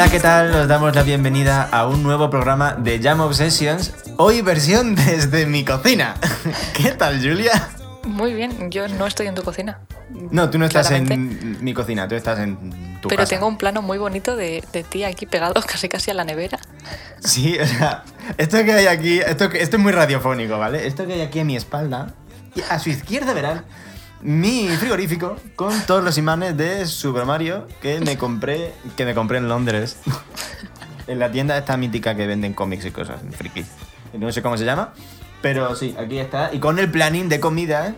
Hola, ¿qué tal? Os damos la bienvenida a un nuevo programa de Jam Obsessions, hoy versión desde mi cocina. ¿Qué tal, Julia? Muy bien, yo no estoy en tu cocina. No, tú no estás Claramente. en mi cocina, tú estás en tu Pero casa. tengo un plano muy bonito de, de ti aquí pegado casi casi a la nevera. Sí, o sea, esto que hay aquí, esto, esto es muy radiofónico, ¿vale? Esto que hay aquí a mi espalda, y a su izquierda verán mi frigorífico con todos los imanes de Super Mario que me compré, que me compré en Londres. en la tienda esta mítica que venden cómics y cosas, friki. No sé cómo se llama, pero sí, aquí está. Y con el planning de comida, ¿eh?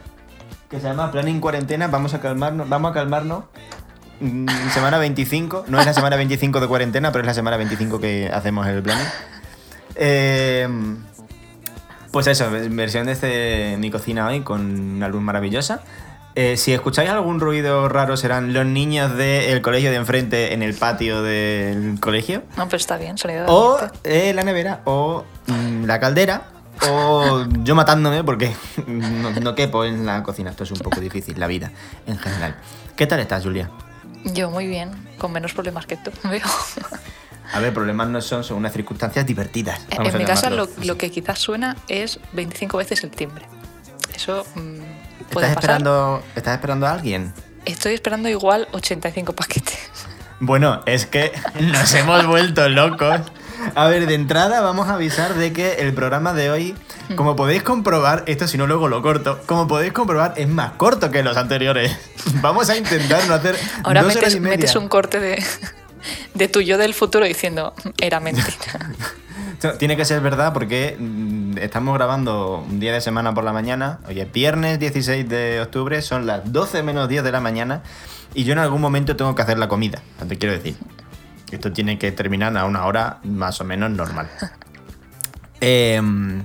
que se llama Planning Cuarentena, vamos a calmarnos, vamos a calmarnos. Mm, Semana 25, no es la semana 25 de cuarentena, pero es la semana 25 que hacemos el planning. Eh, pues eso, versión desde mi cocina hoy con una luz maravillosa. Eh, si escucháis algún ruido raro serán los niños del colegio de enfrente en el patio del colegio. No, pero está bien, sonido de O eh, la nevera, o mm, la caldera, o yo matándome porque no, no quepo en la cocina. Esto es un poco difícil, la vida en general. ¿Qué tal estás, Julia? Yo muy bien, con menos problemas que tú, veo. A ver, problemas no son, son unas circunstancias divertidas. En, vamos en mi casa lo, que quizás suena es 25 veces el timbre. Eso mm, puede ¿Estás pasar. esperando, ¿Estás esperando a alguien? Estoy esperando igual 85 paquetes. Bueno, es que nos hemos vuelto locos. A ver, de entrada vamos a avisar de que el programa de hoy, como podéis comprobar, esto si no luego lo corto, como podéis comprobar es más corto que los anteriores. Vamos a intentar no hacer Ahora dos horas metes, y media. metes un corte de, de tu yo del futuro diciendo, era mentira. Esto Tiene que ser verdad porque mm, estamos grabando un día de semana por la mañana. Hoy es viernes 16 de octubre, son las 12 menos 10 de la mañana y yo en algún momento tengo que hacer la comida. Te quiero decir. Esto tiene que terminar a una hora más o menos normal. Em,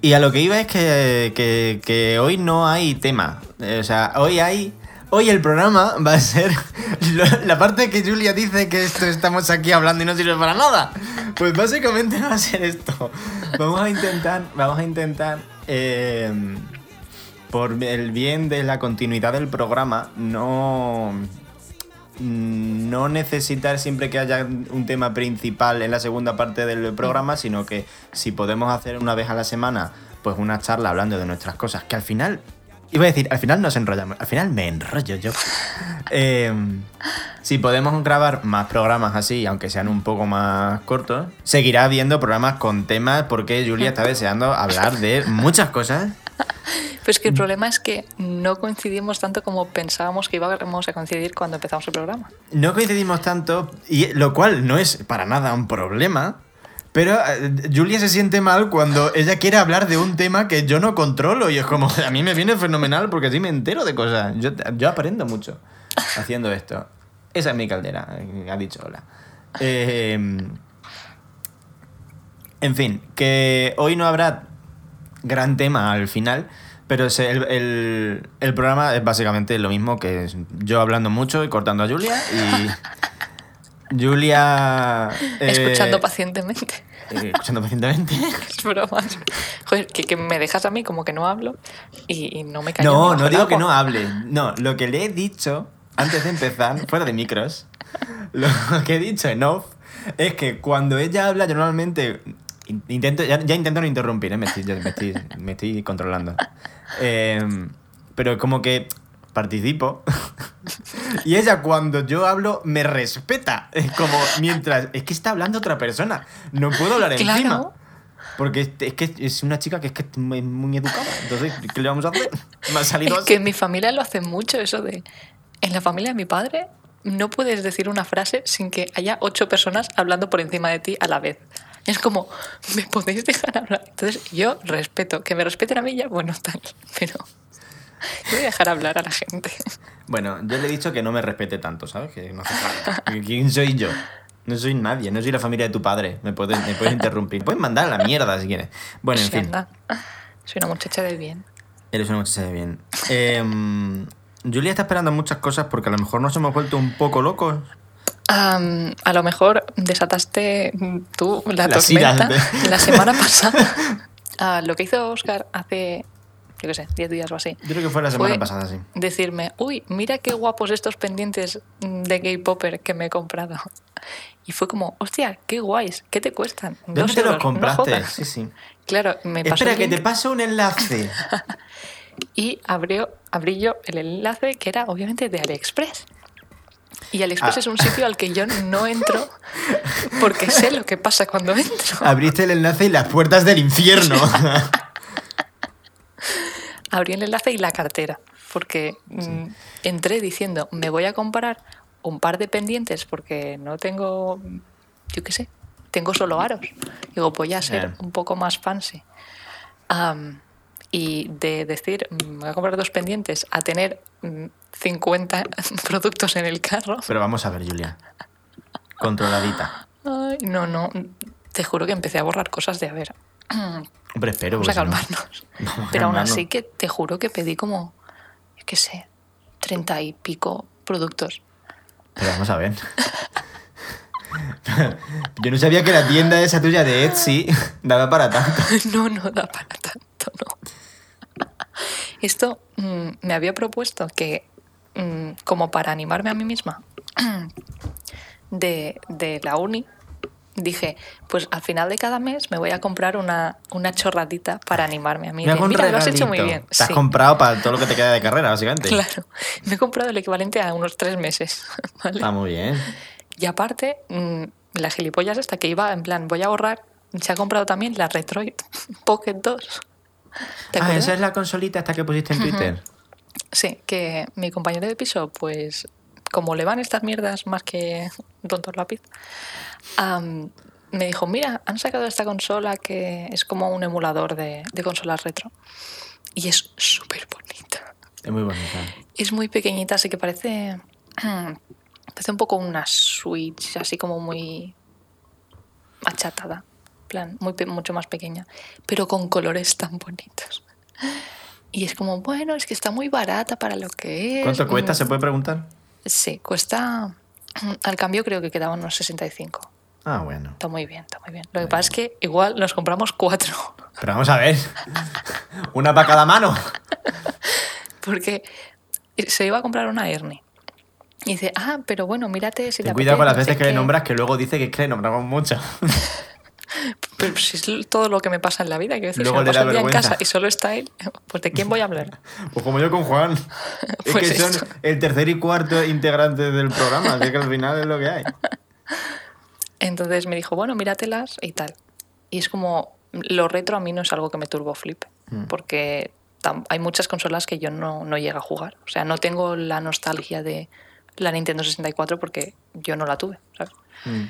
y a lo que iba es que, que- que hoy no hay tema. O sea, hoy hay. Hoy el programa va a ser la parte que Julia dice que esto estamos aquí hablando y no sirve para nada. Pues básicamente va a ser esto. Vamos a intentar. Vamos a intentar. eh, por el bien de la continuidad del programa, no. No necesitar siempre que haya un tema principal en la segunda parte del programa, sino que si podemos hacer una vez a la semana, pues una charla hablando de nuestras cosas, que al final, iba a decir, al final nos enrollamos, al final me enrollo yo. Eh, si podemos grabar más programas así, aunque sean un poco más cortos, seguirá habiendo programas con temas porque Julia está deseando hablar de muchas cosas. Pero es que el problema es que no coincidimos tanto como pensábamos que íbamos a coincidir cuando empezamos el programa. No coincidimos tanto, y lo cual no es para nada un problema. Pero eh, Julia se siente mal cuando ella quiere hablar de un tema que yo no controlo y es como, a mí me viene fenomenal porque así me entero de cosas. Yo, yo aprendo mucho haciendo esto. Esa es mi caldera, eh, ha dicho hola. Eh, en fin, que hoy no habrá gran tema al final, pero el, el- el programa es básicamente lo mismo que yo hablando mucho y cortando a Julia y Julia... eh, Escuchando pacientemente. eh, escuchando pacientemente. Es broma. Joder, que, que me dejas a mí como que no hablo y, y no me callo. No, no digo que no hable. No, lo que le he dicho antes de empezar, fuera de micros, lo que he dicho en off es que cuando ella habla, yo normalmente in- intento, ya, ya intento no interrumpir, ¿eh? me, estoy, me, estoy, me estoy controlando. Eh, pero como que participo. y ella cuando yo hablo me respeta. Es como mientras... Es que está hablando otra persona. No puedo hablar Claro. encima. Porque es, que es una chica que es que es muy, educada. Entonces, ¿qué le vamos a hacer? Me ha salido Es así. que en mi familia lo hace mucho eso de... En la familia de mi padre no puedes decir una frase sin que haya ocho personas hablando por encima de ti a la vez. Es como, ¿me podéis dejar hablar? Entonces yo respeto, que me respeten a mí ya, bueno, tal, pero voy a dejar hablar a la gente. Bueno, yo le he dicho que no me respete tanto, ¿sabes? Que no hace falta. ¿Quién soy yo? No soy nadie, no soy la familia de tu padre. Me puedes, me puedes interrumpir. Puedes mandar a la mierda si quieres. Bueno, en Sí, fin. anda. Soy una muchacha de bien. Eres una muchacha de bien. Em, Julia está esperando muchas cosas porque a lo mejor nos hemos vuelto un poco locos. A lo mejor desataste tú la iras tormenta de- la semana pasada. Ah, lo que hizo Oscar hace yo qué sé, 10 días o así. Yo creo que fue la semana Fue pasada, sí. Decirme, uy, mira qué guapos estos pendientes mm, de gay popper que me he comprado. Y fue como, hostia, qué guays, ¿qué te cuestan? ¿Dónde Dos te los euros, no compraste? jodas". sí, sí. Claro, me pasó Espera, que te paso un enlace. y abrió, abrí yo el enlace que era obviamente de AliExpress. Y AliExpress Ah. es un sitio al que yo no entro porque sé lo que pasa cuando entro. Abriste el enlace y las puertas del infierno. Abrí el enlace y la cartera porque mm, entré diciendo, me voy a comprar un par de pendientes porque no tengo, yo qué sé, tengo solo aros. Digo, voy a ser un poco más fancy. Y de decir, mm, me voy a comprar dos pendientes a tener mm, 50 productos en el carro. Pero vamos a ver, Julia. Controladita. Ay, no, no, te juro que empecé a borrar cosas de a ver. Hombre, espero. Vamos a no- calmarnos. A Pero aún así que te juro que pedí como, yo qué sé, treinta y pico productos. Pero vamos a ver. Yo no sabía que la tienda esa tuya de Etsy daba para tanto. No, no da para tanto, no. Esto mm, me había propuesto que, mm, como para animarme a mí misma de, de la uni, dije, pues al final de cada mes me voy a comprar una, una chorradita para animarme a mí. Me Mira, lo has hecho muy bien. Te has Sí, comprado para todo lo que te queda de carrera, básicamente. claro. Me he comprado el equivalente a unos tres meses. ¿vale? Está muy bien. Y aparte, mm, la gilipollas esta que iba en plan, voy a ahorrar, se ha comprado también la Retroid Pocket 2. ¿Te Ah, esa es la consolita esta que pusiste en Twitter. Sí, que mi compañero de piso, pues como le van estas mierdas más que tonto lápiz, me dijo, mira, han sacado esta consola que es como un emulador de, de consolas retro. Y es súper bonita. Es muy bonita. Es muy pequeñita, así que parece, parece un poco una Switch, así como muy achatada, plan, muy, mucho más pequeña, pero con colores tan bonitos. Y es como, bueno, es que está muy barata para lo que es. ¿Cuánto cuesta? Mm, ¿Se puede preguntar? Sí, cuesta, al cambio creo que quedaban unos 65. Ah, bueno. Está muy bien, está muy bien. Lo que pasa es que igual nos compramos cuatro, Pero vamos a ver. Una para cada mano. porque se iba a comprar una Ernie. Y dice, ah, pero bueno, mírate si te Ten cuidado con las veces que le qué". nombras que luego dice que es que le nombramos mucho. Pero si es todo lo que me pasa en la vida, que a veces Luego si me le da paso el día en vergüenza. casa y solo está él, pues ¿de quién voy a hablar? Pues como yo con Juan. Es Pues que son esto. el tercer y cuarto integrante del programa, así que al final es lo que hay. Entonces me dijo, bueno, míratelas y tal. Y es como, lo retro a mí no es algo que me turbo flip, Mm. porque hay muchas consolas que yo no, no llego a jugar. O sea, no tengo la nostalgia de la Nintendo 64 porque yo no la tuve, ¿sabes? Mm.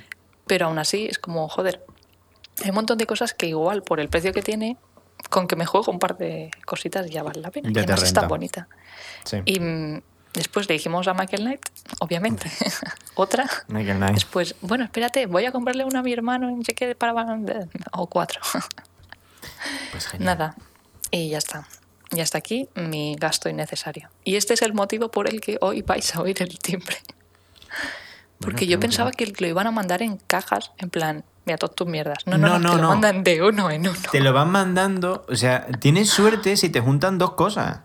Pero aún así es como, joder, hay un montón de cosas que igual por el precio que tiene, con que me juego un par de cositas ya vale la pena. Ya y además es tan renta. bonita. Sí. Y después le dijimos a Michael Knight, obviamente, otra. Michael Knight. Después, bueno, espérate, voy a comprarle una a mi hermano en cheque para... O cuatro. Pues genial. Nada. Y ya está. Y hasta aquí mi gasto innecesario. Y este es el motivo por el que hoy vais a oír el timbre. Porque qué yo pensaba que lo iban a mandar en cajas, en plan, mira, todas tus mierdas. No, no, No, no, no, te lo no. mandan de uno en uno. Te lo van mandando, o sea, tienes suerte si te juntan dos cosas.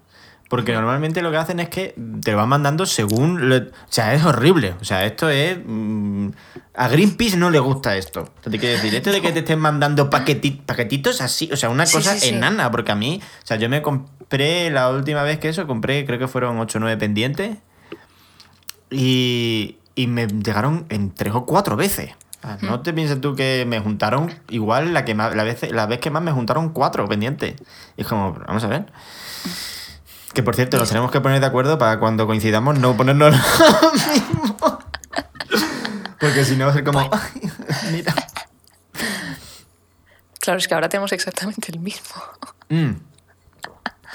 Porque normalmente lo que hacen es que te lo van mandando según... lo- o sea, es horrible. O sea, esto es... mm, a Greenpeace no le gusta esto. O sea, te quiero decir, esto de que te estén mandando paqueti- paquetitos así, o sea, una cosa sí, sí. enana. Porque a mí, o sea, yo me compré la última vez que eso, compré, creo que fueron 8 o 9 pendientes. Y, y me llegaron en tres o cuatro veces. No te pienses tú que me juntaron igual la que más, la vez, la vez que más me juntaron cuatro pendientes. Y es como, vamos a ver. Que por cierto, nos tenemos que poner de acuerdo para cuando coincidamos no ponernos lo mismo. Porque si no va a ser como. "Ay, Mira. Claro, es que ahora tenemos exactamente el mismo. Mm.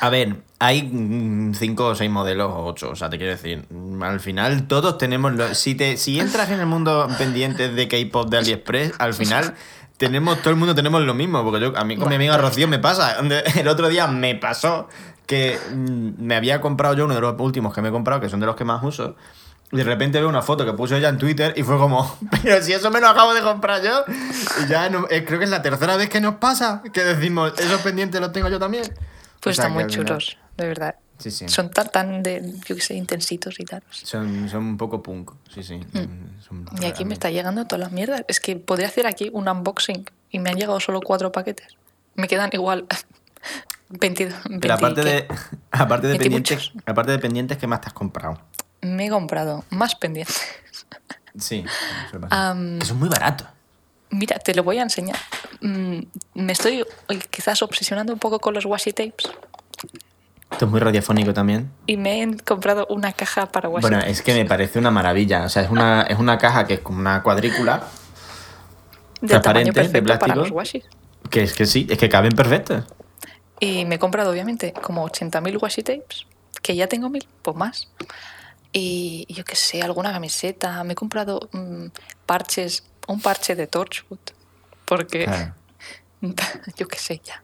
A ver, hay mm, cinco o seis modelos o ocho, o sea, te quiero decir, mm, al final todos tenemos... lo- si, te, si entras en el mundo pendiente de K-pop de AliExpress, al final tenemos, todo el mundo tenemos lo mismo, porque yo, a mí con mi amiga Rocío me pasa, el otro día me pasó que mm, me había comprado yo uno de los últimos que me he comprado, que son de los que más uso, y de repente veo una foto que puso ella en Twitter y fue como, pero si eso me lo acabo de comprar yo. Y ya no- eh, creo que es la tercera vez que nos pasa que decimos, esos pendientes los tengo yo también. Pues O sea, están muy final- chulos, de verdad. Sí, sí. Son tan, tan de, yo qué sé, intensitos y tal. Son, son un poco punk, sí, sí. Son Mm. Y aquí me está llegando toda la mierda. Es que podría hacer aquí un unboxing y me han llegado solo cuatro paquetes. Me quedan igual 22. Pero aparte de, aparte de 20 pendientes, aparte de pendientes, ¿qué más te has comprado? Me he comprado más pendientes. Sí, Que son muy baratos. Mira, te lo voy a enseñar. Mm, me estoy quizás obsesionando un poco con los washi tapes Esto es muy radiofónico también. y me he comprado una caja para washi Bueno, tapes es que me parece una maravilla. O sea, es una, es una caja que es como una cuadrícula, de transparente, de perfecto para plástico. los que es que sí, es que caben perfectos. Y me he comprado, obviamente, como 80.000 washi tapes, que ya tengo mil, pues más. Y yo qué sé, alguna camiseta. Me he comprado mm, parches, un parche de Torchwood, porque Claro. yo qué sé ya.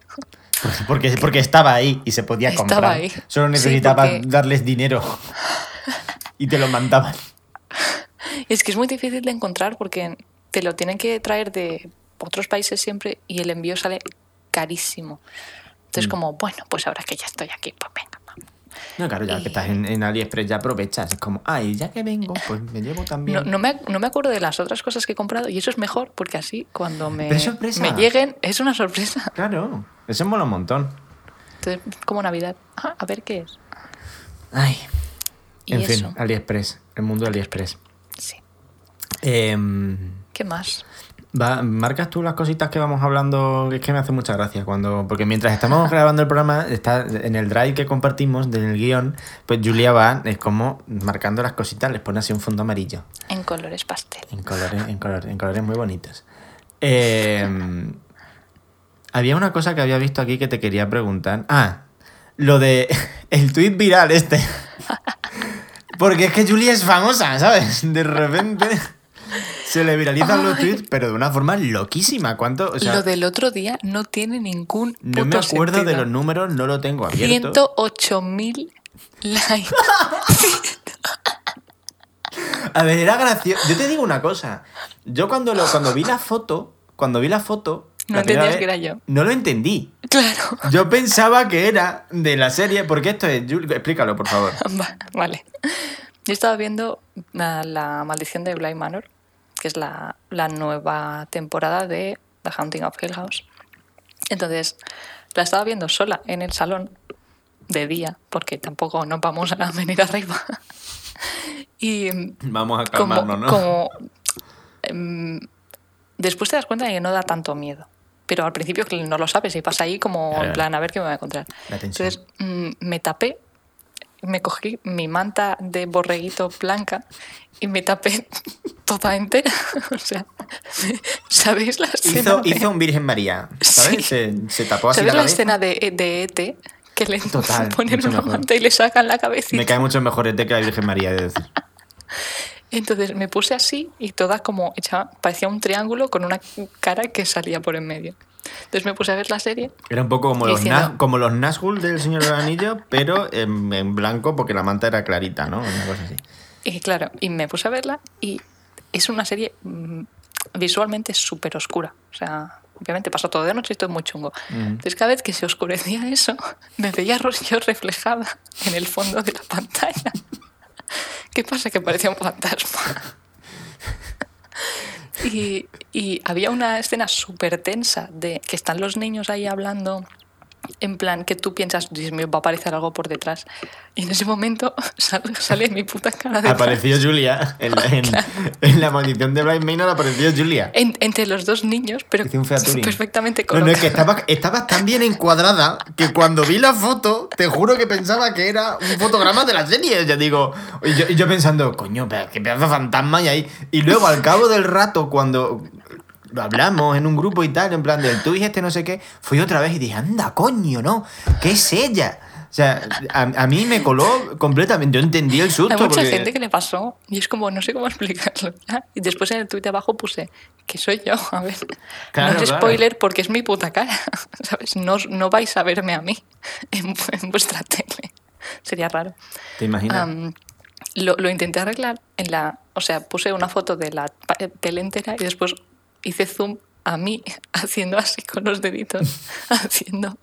Porque, porque estaba ahí y se podía Estaba comprar. ahí. Solo Sí, necesitaba porque- darles dinero. y te lo mandaban. Es que es muy difícil de encontrar porque te lo tienen que traer de otros países siempre y el envío sale carísimo. Entonces, Mm. como, bueno, pues ahora que ya estoy aquí, pues venga. vamos. No, claro, ya Y- que estás en, en AliExpress ya aprovechas. Es como, ay, ya que vengo, pues me llevo también. No, no, me, no me acuerdo de las otras cosas que he comprado y eso es mejor porque así cuando me, me lleguen es una sorpresa. Claro, eso mola un montón. Entonces, como Navidad. Ah, a ver qué es. Ay. Y En eso. fin, AliExpress, el mundo de AliExpress. Sí. Em, ¿Qué más? Va, marcas tú las cositas que vamos hablando, que es que me hace mucha gracia cuando, porque mientras estamos grabando el programa, está en el drive que compartimos del guion, pues Julia va, es como marcando las cositas, les pone así un fondo amarillo, En colores pastel. en colores, en colores, en colores muy bonitos. Em, había una cosa que había visto aquí que te quería preguntar. Ah, lo de el tweet viral este. Porque es que Julia es famosa, ¿sabes? De repente se le viralizan los Ay. tweets, pero de una forma loquísima. ¿Cuánto? O sea, lo del otro día no tiene ningún no me puto acuerdo de los números, no lo tengo abierto. 108.000 likes. A ver, era gracioso. Yo te digo una cosa. Yo cuando, lo, cuando vi la foto, cuando vi la foto... No entendías vez, que era yo. No lo entendí. claro. Yo pensaba que era de la serie, porque esto es... Explícalo, por favor. Va- Vale. Yo estaba viendo la, la maldición de Bly Manor, que es la, la nueva temporada de The Haunting of Hill House. Entonces, la estaba viendo sola en el salón de día, porque tampoco nos vamos a venir arriba. y Vamos a como, calmarnos, ¿no? como, em, después te das cuenta de que no da tanto miedo. Pero al principio no lo sabes y vas ahí como en plan a ver qué me voy a encontrar. Entonces mm, me tapé, me cogí mi manta de borreguito blanca y me tapé toda entera. o sea, ¿sabéis la escena? Hizo, de- hizo un Virgen María, ¿sabes? Sí. Se, se tapó así ¿Sabes la la escena de, de ET? Que le Total, ponen una mejor. manta y le sacan la cabecita. Me cae mucho mejor este que la Virgen María, de decir. Entonces me puse así y toda como hecha, parecía un triángulo con una cara que salía por en medio. Entonces me puse a ver la serie. Era un poco como los, Diciendo- como los Nazgûl del Señor del Anillo, pero en, en blanco porque la manta era clarita, ¿no? Una cosa así. Y claro, y me puse a verla y es una serie mm, visualmente súper oscura. O sea, obviamente pasó todo de noche y es muy chungo. Ujú. Entonces cada vez que se oscurecía eso, me veía yo reflejada en el fondo de la pantalla. ¿Qué pasa? Que parecía un fantasma. Y, y había una escena súper tensa de que están los niños ahí hablando en plan que tú piensas, Dios mío, va a aparecer algo por detrás. Y en ese momento sal- sale mi puta cara de Apareció Julia. En la, en, en la maldición de Blind Manor apareció Julia. En- entre los dos niños, pero perfectamente No, colocado. no, es que estaba, estabas tan bien encuadrada que cuando vi la foto, te juro que pensaba que era un fotograma de la serie. Ya digo, y yo, y yo pensando, coño, pero qué pedazo de fantasma hay ahí. Y luego, al cabo del rato, cuando hablamos en un grupo y tal, en plan del tú y este no sé qué, fui otra vez y dije, anda, coño, no, ¿qué es ella? O sea, a, a mí me coló completamente. Yo entendí el susto. Hay mucha porque- gente que le pasó y es como, no sé cómo explicarlo. Y después en el tuit de abajo puse que soy yo. A ver, Claro, no es claro. spoiler porque es mi puta cara. ¿Sabes? No, no vais a verme a mí en, en vuestra tele. Sería raro. ¿Te imaginas? Lo, lo intenté arreglar en la. O sea, puse una foto de la tele entera y después hice zoom a mí haciendo así con los deditos, haciendo,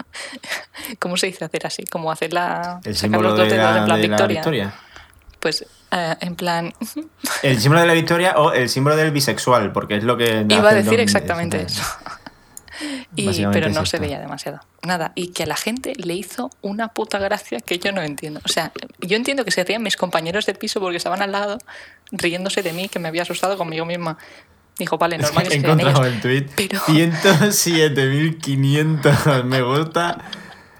¿cómo se dice hacer así? Como hacer la... El sacar símbolo los dos de dedos la, en plan de la victoria. victoria. Pues eh, en plan, El símbolo de la victoria o el símbolo del bisexual, porque es lo que. iba a decir exactamente eso. Y, pero es no se veía demasiado. Nada, y que a la gente le hizo una puta gracia que yo no entiendo. O sea, yo entiendo que se rían mis compañeros de piso porque estaban al lado riéndose de mí, que me había asustado conmigo misma. Dijo, vale, Es normal que que he encontrado el tweet. Pero- 107.500 me gusta.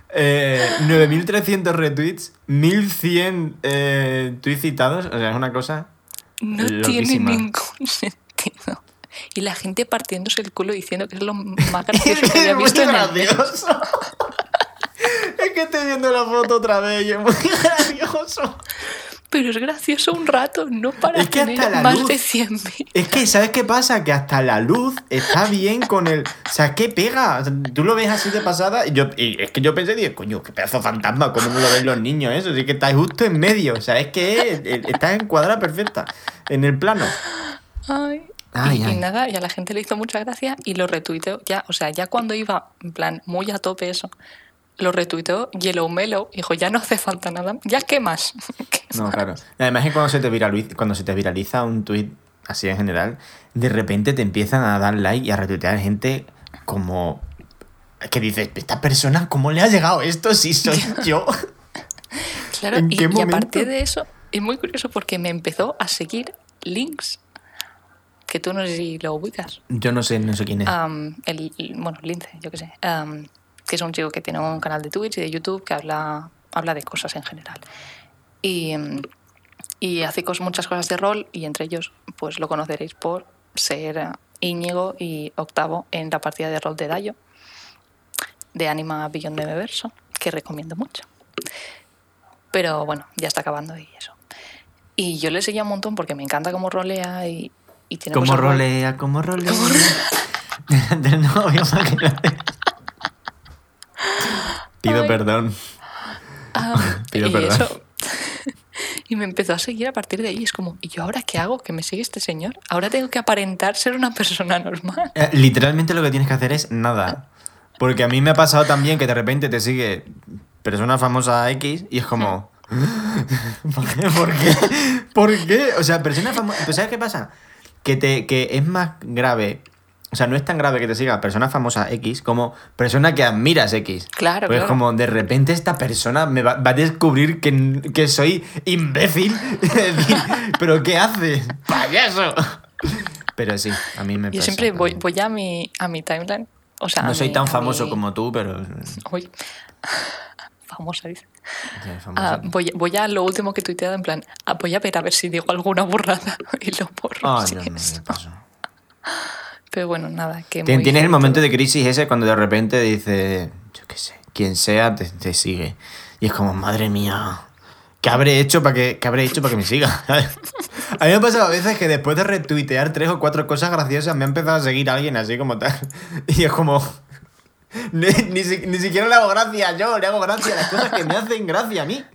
Eh, 9.300 retweets. 1.100 eh, tweets citados. O sea, es una cosa. No tiene ningún sentido. Y la gente partiéndose el culo diciendo que es lo más Es gracioso que había es muy en el. Es que estoy viendo la foto otra vez y es muy gracioso. Pero es gracioso un rato, no para Es que hasta tener la más luz- de 100.000. Es que, ¿sabes qué pasa? Que hasta la luz está bien con el. O sea, que pega. O sea, tú lo ves así de pasada. Y, yo, y es que yo pensé, digo, coño, qué pedazo de fantasma, ¿cómo no lo ven los niños eso? Sí que está justo en medio. O sea, es que es- está encuadrada perfecta. En el plano. Ay. Ay, y, y ay. nada, y a la gente le hizo mucha gracia y lo retuiteó ya, o sea, ya cuando iba en plan muy a tope eso, lo retuiteó Yellow Mellow y dijo, ya no hace falta nada, ya qué más. ¿Qué No, claro. Además, que cuando se te viraliza, cuando se te viraliza un tweet así en general, de repente te empiezan a dar like y a retuitear gente como. Que dices, esta persona, ¿cómo le ha llegado esto si soy yo? Claro, ¿En y, qué y a momento? partir de eso, es muy curioso porque me empezó a seguir links, que tú no sé si lo ubicas. Yo no sé, no sé quién es. El, el- bueno, Lince, yo qué sé. Que es un chico que tiene un canal de Twitch y de YouTube que habla, habla de cosas en general. Y, y hace muchas cosas de rol y entre ellos pues lo conoceréis por ser Íñigo y Octavo en la partida de rol de Dayo de Anima Beyond the Verso, que recomiendo mucho. Pero bueno, ya está acabando y eso. Y yo le seguía un montón porque me encanta cómo rolea y, y tiene ¿Cómo cosas guay. rolea? ¿Cómo rolea? Del novio. Pido Ay. perdón. Ah, Pido y perdón. eso. Y me empezó a seguir a partir de ahí. Es como, ¿y yo ahora qué hago? ¿Que me sigue este señor? Ahora tengo que aparentar ser una persona normal. Eh, Literalmente lo que tienes que hacer es nada. Porque a mí me ha pasado también que de repente te sigue persona famosa X y es como... ¿Por qué? ¿Por qué? ¿Por qué? O sea, persona famosa... ¿Pero sabes qué pasa? Que, te, que es más grave... O sea, no es tan grave que te siga persona famosa X como persona que admiras X. Claro, Pues claro. como, de repente esta persona me va, va a descubrir que, que soy imbécil. ¿Pero qué haces? ¡Payaso! Pero sí, a mí me Yo pasa siempre voy, voy a mi, a mi timeline. O sea, No soy mi- tan famoso mi- como tú, pero. Uy. Famosa, dice. Ah, voy, voy a lo último que tuiteado, en plan, ah, voy a ver a ver si digo alguna burrada y lo borro. Ah, si no, no. Pero bueno, nada. Que Tienes el cierto. momento de crisis ese cuando de repente dice, yo qué sé, quien sea te, te sigue. Y es como, madre mía, ¿qué habré hecho para que, qué habré hecho para que me siga? a mí me ha pasado a veces que después de retuitear tres o cuatro cosas graciosas me ha empezado a seguir alguien así como tal. Y es como, ni, ni ni siquiera le hago gracia yo, le hago gracia a las cosas que me hacen gracia a mí.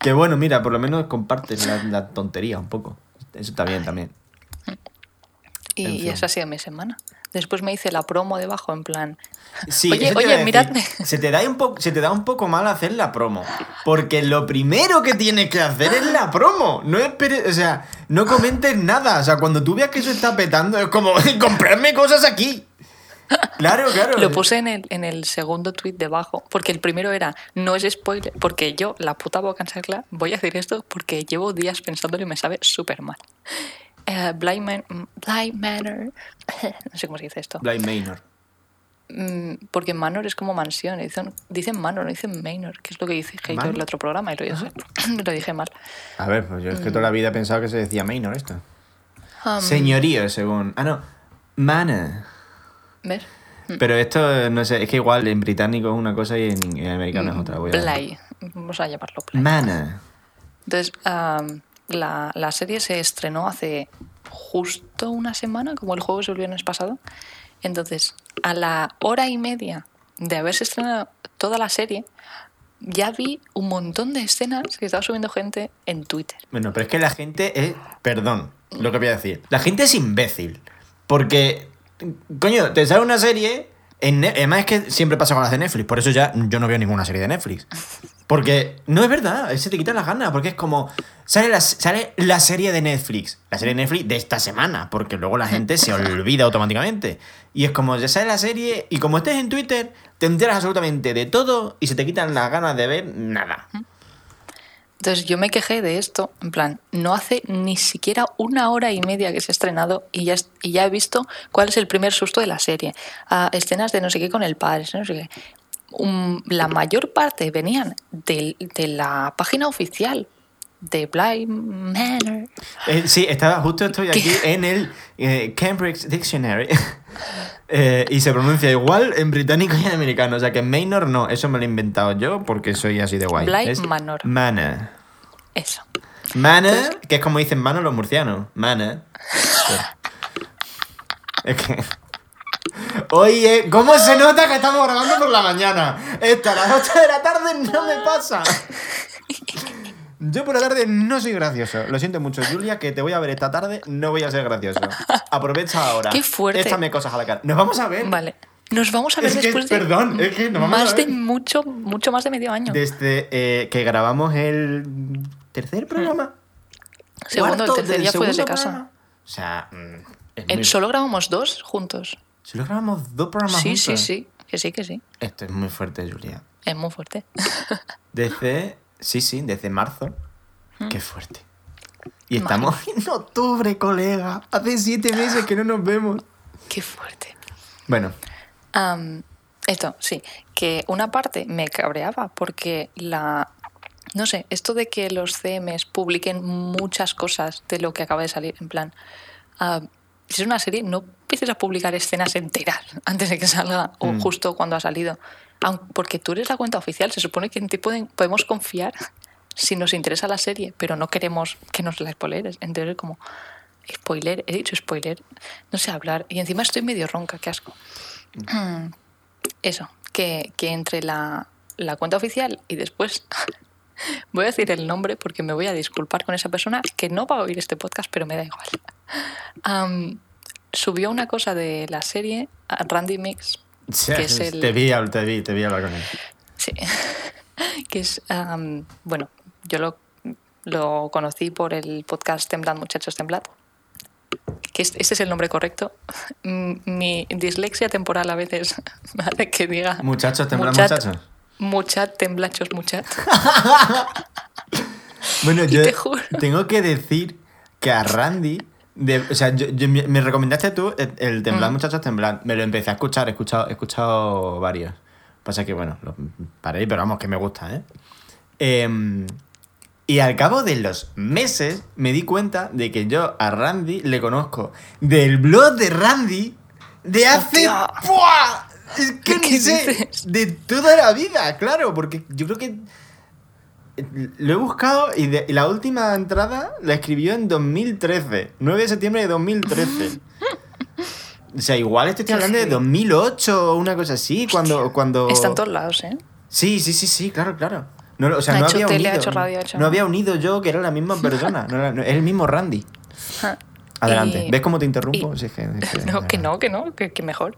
Que bueno, mira, por lo menos compartes la, la tontería un poco. Eso está bien también. Y, en y fin. esa ha sido mi semana. Después me hice la promo debajo, en plan, Sí, Oye, oye, miradme. Se te, da un poco, se te da un poco mal hacer la promo. Porque lo primero que tienes que hacer es la promo. No esperes, o sea, no comentes nada. O sea, cuando tú veas que eso está petando, es como, comprarme cosas aquí. Claro, claro. Lo puse en el, en el segundo tweet debajo, porque el primero era, no es spoiler, porque yo, la puta boca en sacla, voy a decir esto porque llevo días pensándolo y me sabe súper mal. Eh, Blind, Man- Blind Manor, no sé cómo se dice esto, Blind Manor. Mm, porque Manor es como mansión, dicen, dicen Manor, no dicen Manor, que es lo que dice ¿Manor? el otro programa y lo dije, lo dije mal. A ver, pues yo es que toda la vida he pensado que se decía Manor esto. Um, Señorío, según. Ah, no. Manor. ¿Ves? Pero esto, no sé, es que igual en británico es una cosa y en, en americano es otra. Voy a... Play, vamos a llamarlo Play. Manor. Entonces, am, la, la serie se estrenó hace justo una semana, como el jueves o el viernes pasado. Entonces, a la hora y media de haberse estrenado toda la serie, ya vi un montón de escenas que estaba subiendo gente en Twitter. Bueno, pero es que la gente es. Perdón, lo que voy a decir. La gente es imbécil. Porque Coño, te sale una serie. En Además, es que siempre pasa con las de Netflix. Por eso ya yo no veo ninguna serie de Netflix. Porque no es verdad, se te quitan las ganas. Porque es como. Sale la, sale la serie de Netflix. La serie de Netflix de esta semana. Porque luego la gente se olvida automáticamente. Y es como, ya sale la serie. Y como estés en Twitter, te enteras absolutamente de todo. Y se te quitan las ganas de ver nada. Entonces yo me quejé de esto, en plan, no hace ni siquiera una hora y media que se ha estrenado y ya, y ya he visto cuál es el primer susto de la serie. Ah, escenas de no sé qué con el padre, no sé qué. La mayor parte venían del- de, la página oficial de Bly Manor. Eh, sí, estaba justo estoy aquí en el eh, Cambridge Dictionary. Eh, y se pronuncia igual en británico y en americano. O sea que Manor no, eso me lo he inventado yo porque soy así de guay. Es Manor. Manor. Eso. Manor, que es como dicen mano los murcianos. Manor. Sí. Es que. Oye, ¿cómo se nota que estamos grabando por la mañana? Esto a las 8 de la tarde no me pasa. Yo por la tarde no soy gracioso. Lo siento mucho, Julia, que te voy a ver esta tarde, no voy a ser gracioso. Aprovecha ahora. Qué fuerte. Échame cosas a la cara. Nos vamos a ver Vale. Nos vamos a ver Es que, después de perdón, es que nos vamos a más de ver. mucho, mucho más de medio año. desde eh, que grabamos el tercer programa. Segundo, el tercer ya fue desde casa. programa. O sea, mm, es En- muy- solo grabamos dos juntos. Solo grabamos dos programas Sí, juntos. sí, sí. Que sí, que sí. Esto es muy fuerte, Julia. Es muy fuerte. Desde, sí, sí, desde marzo. Qué fuerte. Y estamos en octubre, colega. Hace siete meses que no nos vemos. Qué fuerte. Bueno, Am, esto, sí, que una parte me cabreaba porque la... No sé, esto de que los CMs publiquen muchas cosas de lo que acaba de salir, en plan, si es una serie, no empieces a publicar escenas enteras antes de que salga o Mm. justo cuando ha salido. Porque tú eres la cuenta oficial, se supone que en ti podemos confiar si nos interesa la serie, pero no queremos que nos la spoileres. Entonces, como, spoiler, he dicho spoiler, no sé hablar. Y encima estoy medio ronca, qué asco. Eso, que, que entre la, la cuenta oficial y después voy a decir el nombre porque me voy a disculpar con esa persona que no va a oír este podcast, pero me da igual. Subió una cosa de la serie Randy Mix, que es el, te, vi, te vi, te vi hablar con él. Sí. que es, bueno, yo lo, lo conocí por el podcast Temblad, muchachos, temblad. Que es- ese es el nombre correcto. Mi dislexia temporal a veces me hace que diga. Muchachos, muchat- muchachos. Muchat, temblachos, muchat. Bueno, Y yo te juro. tengo que decir que a Randy, de- o sea, yo- yo- me me recomendaste tú el, Mm. muchachos, Temblad. Me lo empecé a escuchar, he escuchado, he escuchado varios. Pasa que, bueno, lo paré, pero vamos, que me gusta, ¿eh? Em, y al cabo de los meses me di cuenta de que yo a Randy le conozco del blog de Randy de hace... ¡Buah! Es que ¿Qué ni sé, dices? de toda la vida, claro, porque yo creo que lo he buscado y, de- y la última entrada la escribió en 2013, 9 de septiembre de 2013. O sea, igual estoy hablando de heavy. 2008 o una cosa así, cuando... cuando... Está en todos lados, ¿eh? Sí, sí, sí, sí, claro, claro. No, o sea, Ha no había tele, unido, hecho radio, ha hecho- no había unido yo que era la misma persona, no era- no- es el mismo Randy. Adelante. Y- ¿Ves cómo te interrumpo? y- Sí, es que- es que- No, que no, que no, que, que mejor.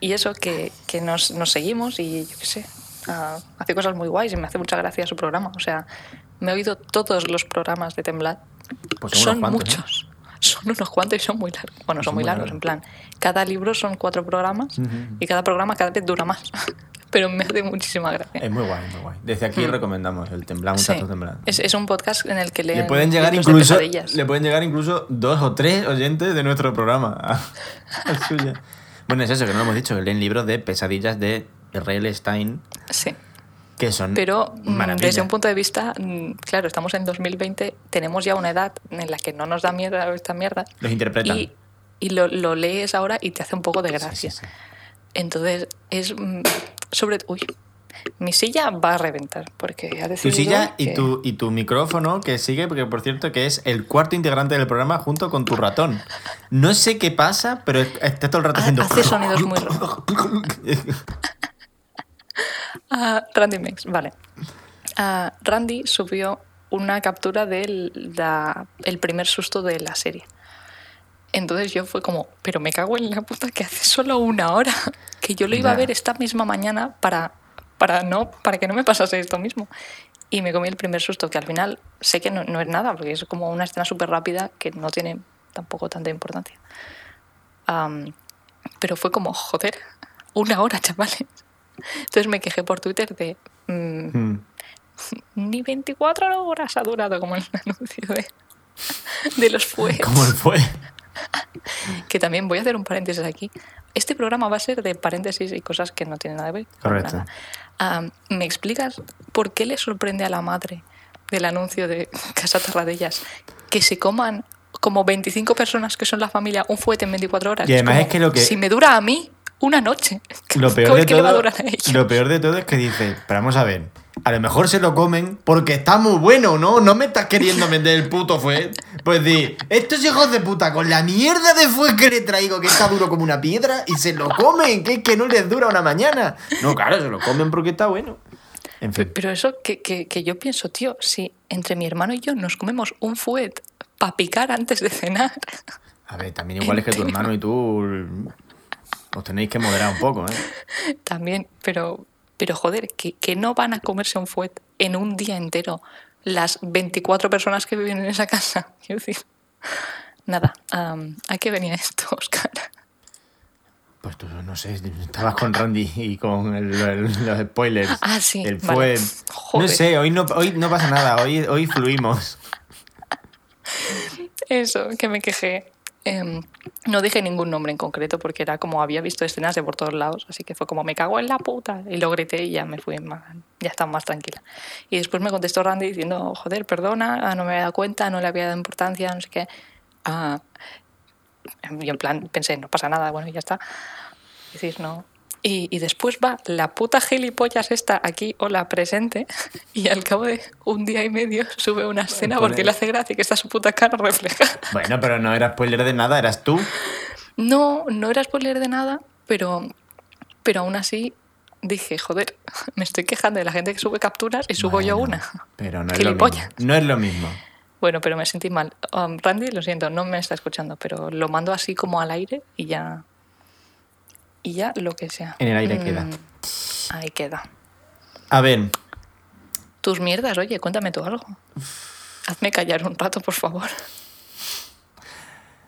Y eso, que, que nos, nos seguimos y yo qué sé, ah, hace cosas muy guays y me hace mucha gracia su programa. O sea, me he oído todos los programas de Temblad. Pues son son cuantos, ¿eh? muchos. Son unos cuantos y son muy largos. Bueno, son, Son muy muy largos, largos. en plan. Cada libro son cuatro programas Ujú. y cada programa cada vez dura más. Pero me hace muchísima gracia. Es muy guay, muy guay. Desde aquí recomendamos el Temblad, Mm. Sí. muchachos, Temblad. Es, es un podcast en el que leen Le pueden llegar incluso pesadillas. le pueden llegar incluso dos o tres oyentes de nuestro programa a- al suyo. Bueno, es eso que no lo hemos dicho, que leen libros de pesadillas de R.L. Stein Sí. que son Pero mm, maravillas. desde un punto de vista, mm, claro, estamos en 2020, tenemos ya una edad en la que no nos da mierda esta mierda. Los interpretan. Y, y lo, lo lees ahora y te hace un poco de gracia. sí, sí. Entonces, es mm, sobre... Uy, mi silla va a reventar porque ha Tu decidido silla y tu, y tu micrófono que sigue, porque por cierto que es el cuarto integrante del programa junto con tu ratón. No sé qué pasa, pero está todo el rato Ha- haciendo... hace sonidos muy raros. Ah, Randy Mix, vale. Ah, Randy subió una captura del la- el primer susto de la serie. Entonces yo fue como, pero me cago en la puta que hace solo una hora. Que yo lo iba a ver esta misma mañana para, para, no, para que no me pasase esto mismo. Y me comí el primer susto, que al final sé que no, no es nada, porque es como una escena súper rápida que no tiene tampoco tanta importancia. Pero fue como, joder, una hora, chavales. Entonces me quejé por Twitter de, mm, Mm. ni 24 horas ha durado como el anuncio de, de los fuegos. ¿Cómo fue? Que también voy a hacer un paréntesis aquí. Este programa va a ser de paréntesis y cosas que no tienen nada que ver. Correcto. ¿Me explicas por qué le sorprende a la madre del anuncio de Casa Tarradellas que se coman como 25 personas que son la familia un fuete en 24 horas? Y además como, es que lo que- Si me dura a mí una noche, Lo peor, ¿cómo de todo, lo peor de todo es que dice, pero vamos a ver, a lo mejor se lo comen porque está muy bueno, ¿no? No me estás queriendo meter el puto fuet. Pues di, estos hijos de puta con la mierda de fuet que le traigo, que está duro como una piedra, y se lo comen, que es que no les dura una mañana. No, claro, se lo comen porque está bueno. En Pe- fin. Pero eso que, que- que yo pienso, tío, si entre mi hermano y yo nos comemos un fuet para picar antes de cenar, A ver, también igual es que tu hermano y tú os tenéis que moderar un poco, ¿eh? también, pero, pero joder, que, que no van a comerse un fuet en un día entero las 24 personas que viven en esa casa. Quiero decir, nada, ¿a qué venía esto, Oscar? Pues tú, no sé, estabas con Randy y con el- el- los spoilers. Ah, sí, El vale. fue. No sé, hoy no, hoy no pasa nada, hoy, hoy fluimos. Eso, que me quejé. Em, no dije ningún nombre en concreto porque era como había visto escenas de por todos lados, así que fue como me cago en la puta y lo grité y ya me fui ya estaba más tranquila. Y después me contestó Randy diciendo, joder, perdona, ah, no me había dado cuenta, no le había dado importancia, no sé qué. Ah, y en plan pensé, no pasa nada, bueno, ya está. Es decir, no. Y, y después va la puta gilipollas esta aquí, hola, presente, y al cabo de un día y medio sube una escena Pone- porque le hace gracia que está su puta cara reflejada. Bueno, pero no era spoiler de nada, eras tú. No, no era spoiler de nada, pero, pero aún así dije, joder, me estoy quejando de la gente que sube capturas y subo yo Bueno, una. Pero no es lo mismo. No es lo mismo. Bueno, pero me sentí mal. Um, Randy, lo siento, no me está escuchando, pero lo mando así como al aire y ya. Y ya lo que sea. En el aire queda. Ahí queda. A ver, Tus mierdas, oye, cuéntame tú algo. Hazme callar un rato, por favor.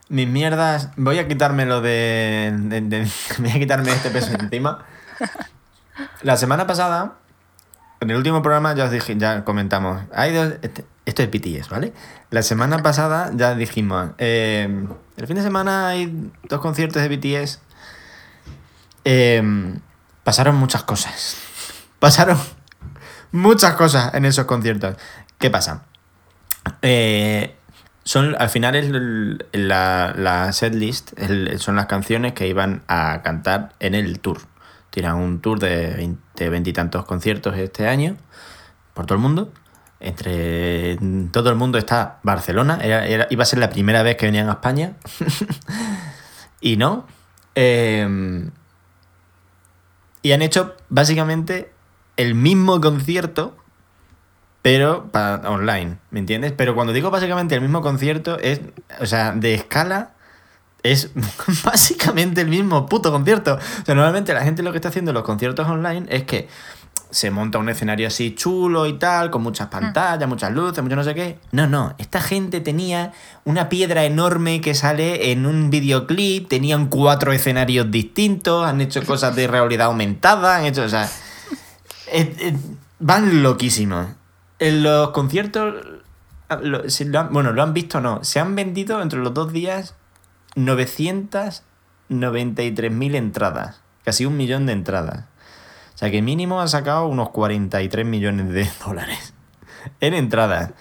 mis mierdas. Voy a quitarme lo de, de- de- Voy a quitarme este peso encima. La semana pasada, en el último programa, ya os dije, ya comentamos. Hay dos. este- esto es BTS, ¿vale? La semana pasada ya dijimos. eh, el fin de semana hay dos conciertos de BTS. Eh, pasaron muchas cosas. Pasaron muchas cosas en esos conciertos. ¿Qué pasa? Eh, son, al final es la, la setlist, son las canciones que iban a cantar en el tour. Tiran un tour de veintitantos conciertos este año por todo el mundo. Entre todo el mundo está Barcelona. Era, era- iba a ser la primera vez que venían a España. y no. Eh, y han hecho básicamente el mismo concierto pero para online, ¿me entiendes? Pero cuando digo básicamente el mismo concierto, es, o sea, de escala, es básicamente el mismo puto concierto. O sea, normalmente la gente lo que está haciendo en los conciertos online es que se monta un escenario así chulo y tal, con muchas pantallas, muchas luces, mucho no sé qué. No, no, esta gente tenía una piedra enorme que sale en un videoclip, tenían cuatro escenarios distintos, han hecho cosas de realidad aumentada, han hecho, o sea, eh, eh, van loquísimos. En los conciertos, ah, lo- si lo han- bueno, lo han visto o no, se han vendido entre los dos días 993.000 entradas, casi un millón de entradas. Sea que mínimo han sacado unos 43 millones de dólares en entradas.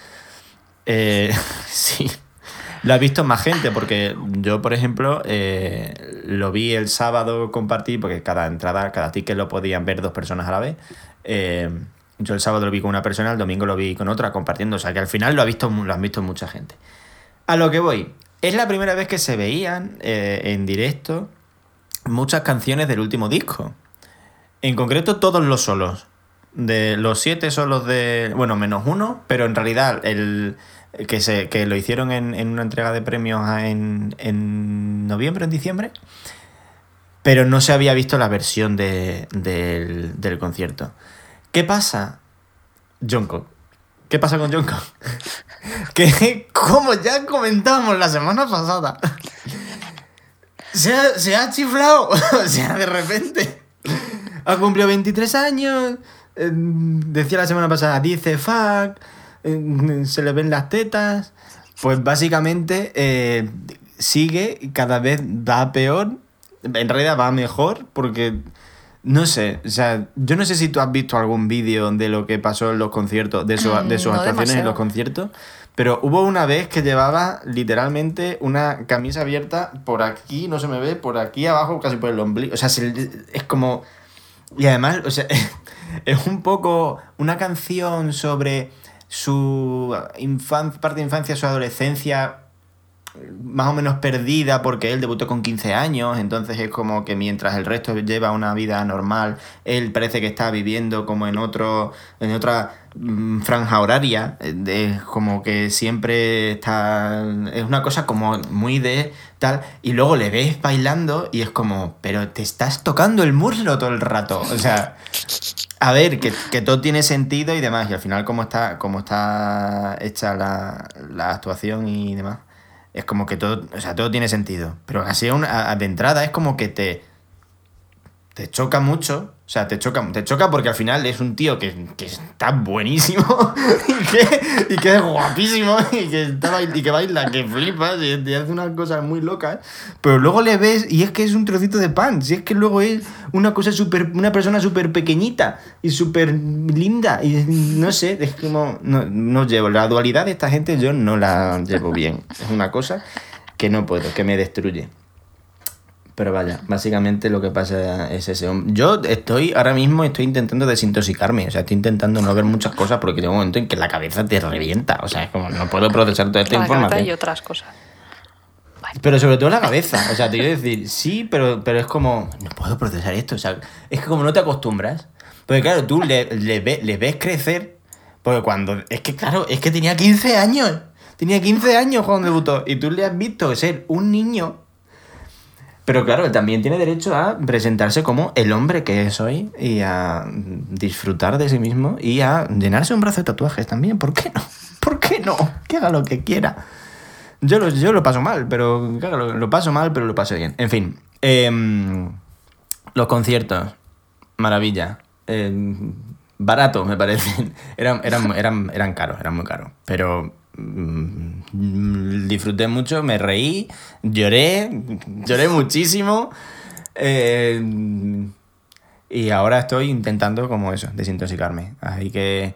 Eh, sí, lo ha visto más gente, porque yo, por ejemplo, eh, lo vi el sábado compartir, porque cada entrada, cada ticket lo podían ver dos personas a la vez. Eh, yo el sábado lo vi con una persona, el domingo lo vi con otra compartiendo. O sea que al final lo ha visto, lo han visto mucha gente. A lo que voy. Es la primera vez que se veían en directo muchas canciones del último disco. En concreto, todos los solos. De los siete solos de. Bueno, menos uno, pero en realidad el, que, se, que lo hicieron en, en una entrega de premios en, en noviembre, en diciembre, pero no se había visto la versión de- del, del concierto. ¿Qué pasa? Jungkook. ¿Qué pasa con Jungkook? que como ya comentábamos la semana pasada, se se ha chiflado. o sea, de repente. Ha cumplido 23 años. eh, decía la semana pasada, dice fuck. eh, se le ven las tetas. Pues básicamente eh, sigue y cada vez va peor. En realidad va mejor porque. No sé, o sea, yo no sé si tú has visto algún vídeo de lo que pasó en los conciertos, de, su- Mm, de sus no actuaciones en los conciertos, pero hubo una vez que llevaba literalmente una camisa abierta por aquí, no se me ve, por aquí abajo, casi por el ombligo. O sea, es como. Y además, o sea, es un poco una canción sobre su infan- parte de infancia, su adolescencia, más o menos perdida porque él debutó con 15 años, entonces es como que mientras el resto lleva una vida normal, él parece que está viviendo como en otro en otra mm, franja horaria, eh, de- como que siempre está es una cosa como muy de y luego le ves bailando y es como, pero te estás tocando el muslo todo el rato, o sea, a ver, que, que todo tiene sentido y demás. Y al final, como está, está hecha la, la actuación y demás, es como que todo, o sea, todo tiene sentido. Pero así una- a- de entrada es como que te, te choca mucho. O sea, te choca, te choca porque al final es un tío que, que está buenísimo y, que, y que es guapísimo y que, está, bail- y que baila, que flipas y, y hace unas cosas muy locas. Pero luego le ves y es que es un trocito de pan. Si es que luego es una cosa súper, una persona súper pequeñita y súper linda. Y no sé, es como, no, no llevo. La dualidad de esta gente yo no la llevo bien. Es una cosa que no puedo, que me destruye. Pero vaya, básicamente lo que pasa es ese hombre. Yo estoy, ahora mismo estoy intentando desintoxicarme, o sea, estoy intentando no ver muchas cosas porque llega un momento en que la cabeza te revienta, o sea, es como no puedo procesar toda esta La información. y otras cosas. Pero sobre todo la cabeza, o sea, te quiero decir, sí, pero, pero es como, no puedo procesar esto, o sea, es que como no te acostumbras, porque claro, tú le, le, ve- le ves crecer, porque cuando, es que claro, es que tenía 15 años, tenía 15 años cuando debutó, y tú le has visto ser un niño, pero claro, también tiene derecho a presentarse como el hombre que es hoy y a disfrutar de sí mismo y a llenarse un brazo de tatuajes también, ¿por qué no? ¿Por qué no? Que haga lo que quiera. Yo lo, yo lo paso mal, pero claro, lo, paso mal, pero lo paso bien. En fin, em, los conciertos, maravilla. Em, barato, me parece. Eran, eran, eran, eran caros, eran muy caros. Pero disfruté mucho, me reí, lloré, lloré muchísimo. em, y ahora estoy intentando como eso, desintoxicarme. Así que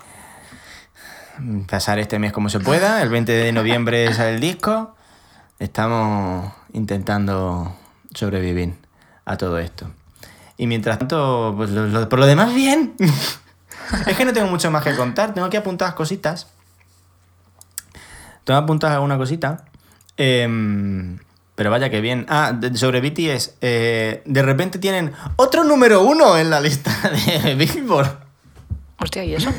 pasar este mes como se pueda. El 20 de noviembre sale el disco. Estamos intentando sobrevivir a todo esto. Y mientras tanto, pues por lo demás, bien. es que no tengo mucho más que contar. Tengo que apuntar cositas. Tengo que apuntar alguna cosita. Em, pero vaya que bien. Ah, sobre BTS. eh, de repente tienen otro número uno en la lista de Billboard. Hostia, ¿y eso?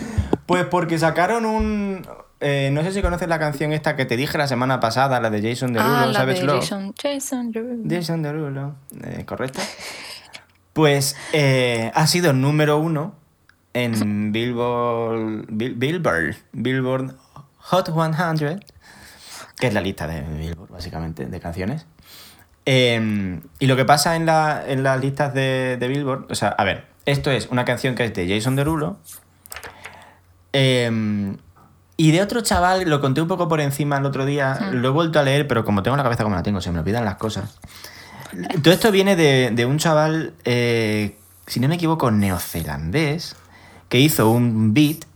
Pues porque sacaron un. eh, no sé si conoces la canción esta que te dije la semana pasada, la de Jason Derulo, ah, ¿sabes de lo? Jason, Jason Derulo. Jason Derulo, eh, ¿correcto? Pues ha sido número uno en Billboard, Bill- Billboard, Billboard Hot 100, que es la lista de Billboard, básicamente, de canciones. Eh, y lo que pasa en, la- en las listas de, de Billboard, o sea, a ver, esto es una canción que es de Jason Derulo. eh, y de otro chaval, lo conté un poco por encima el otro día, lo he vuelto a leer, pero como tengo la cabeza como la tengo, se me olvidan las cosas. Todo esto viene de, de un chaval, eh, si no me equivoco, neozelandés, que hizo un beat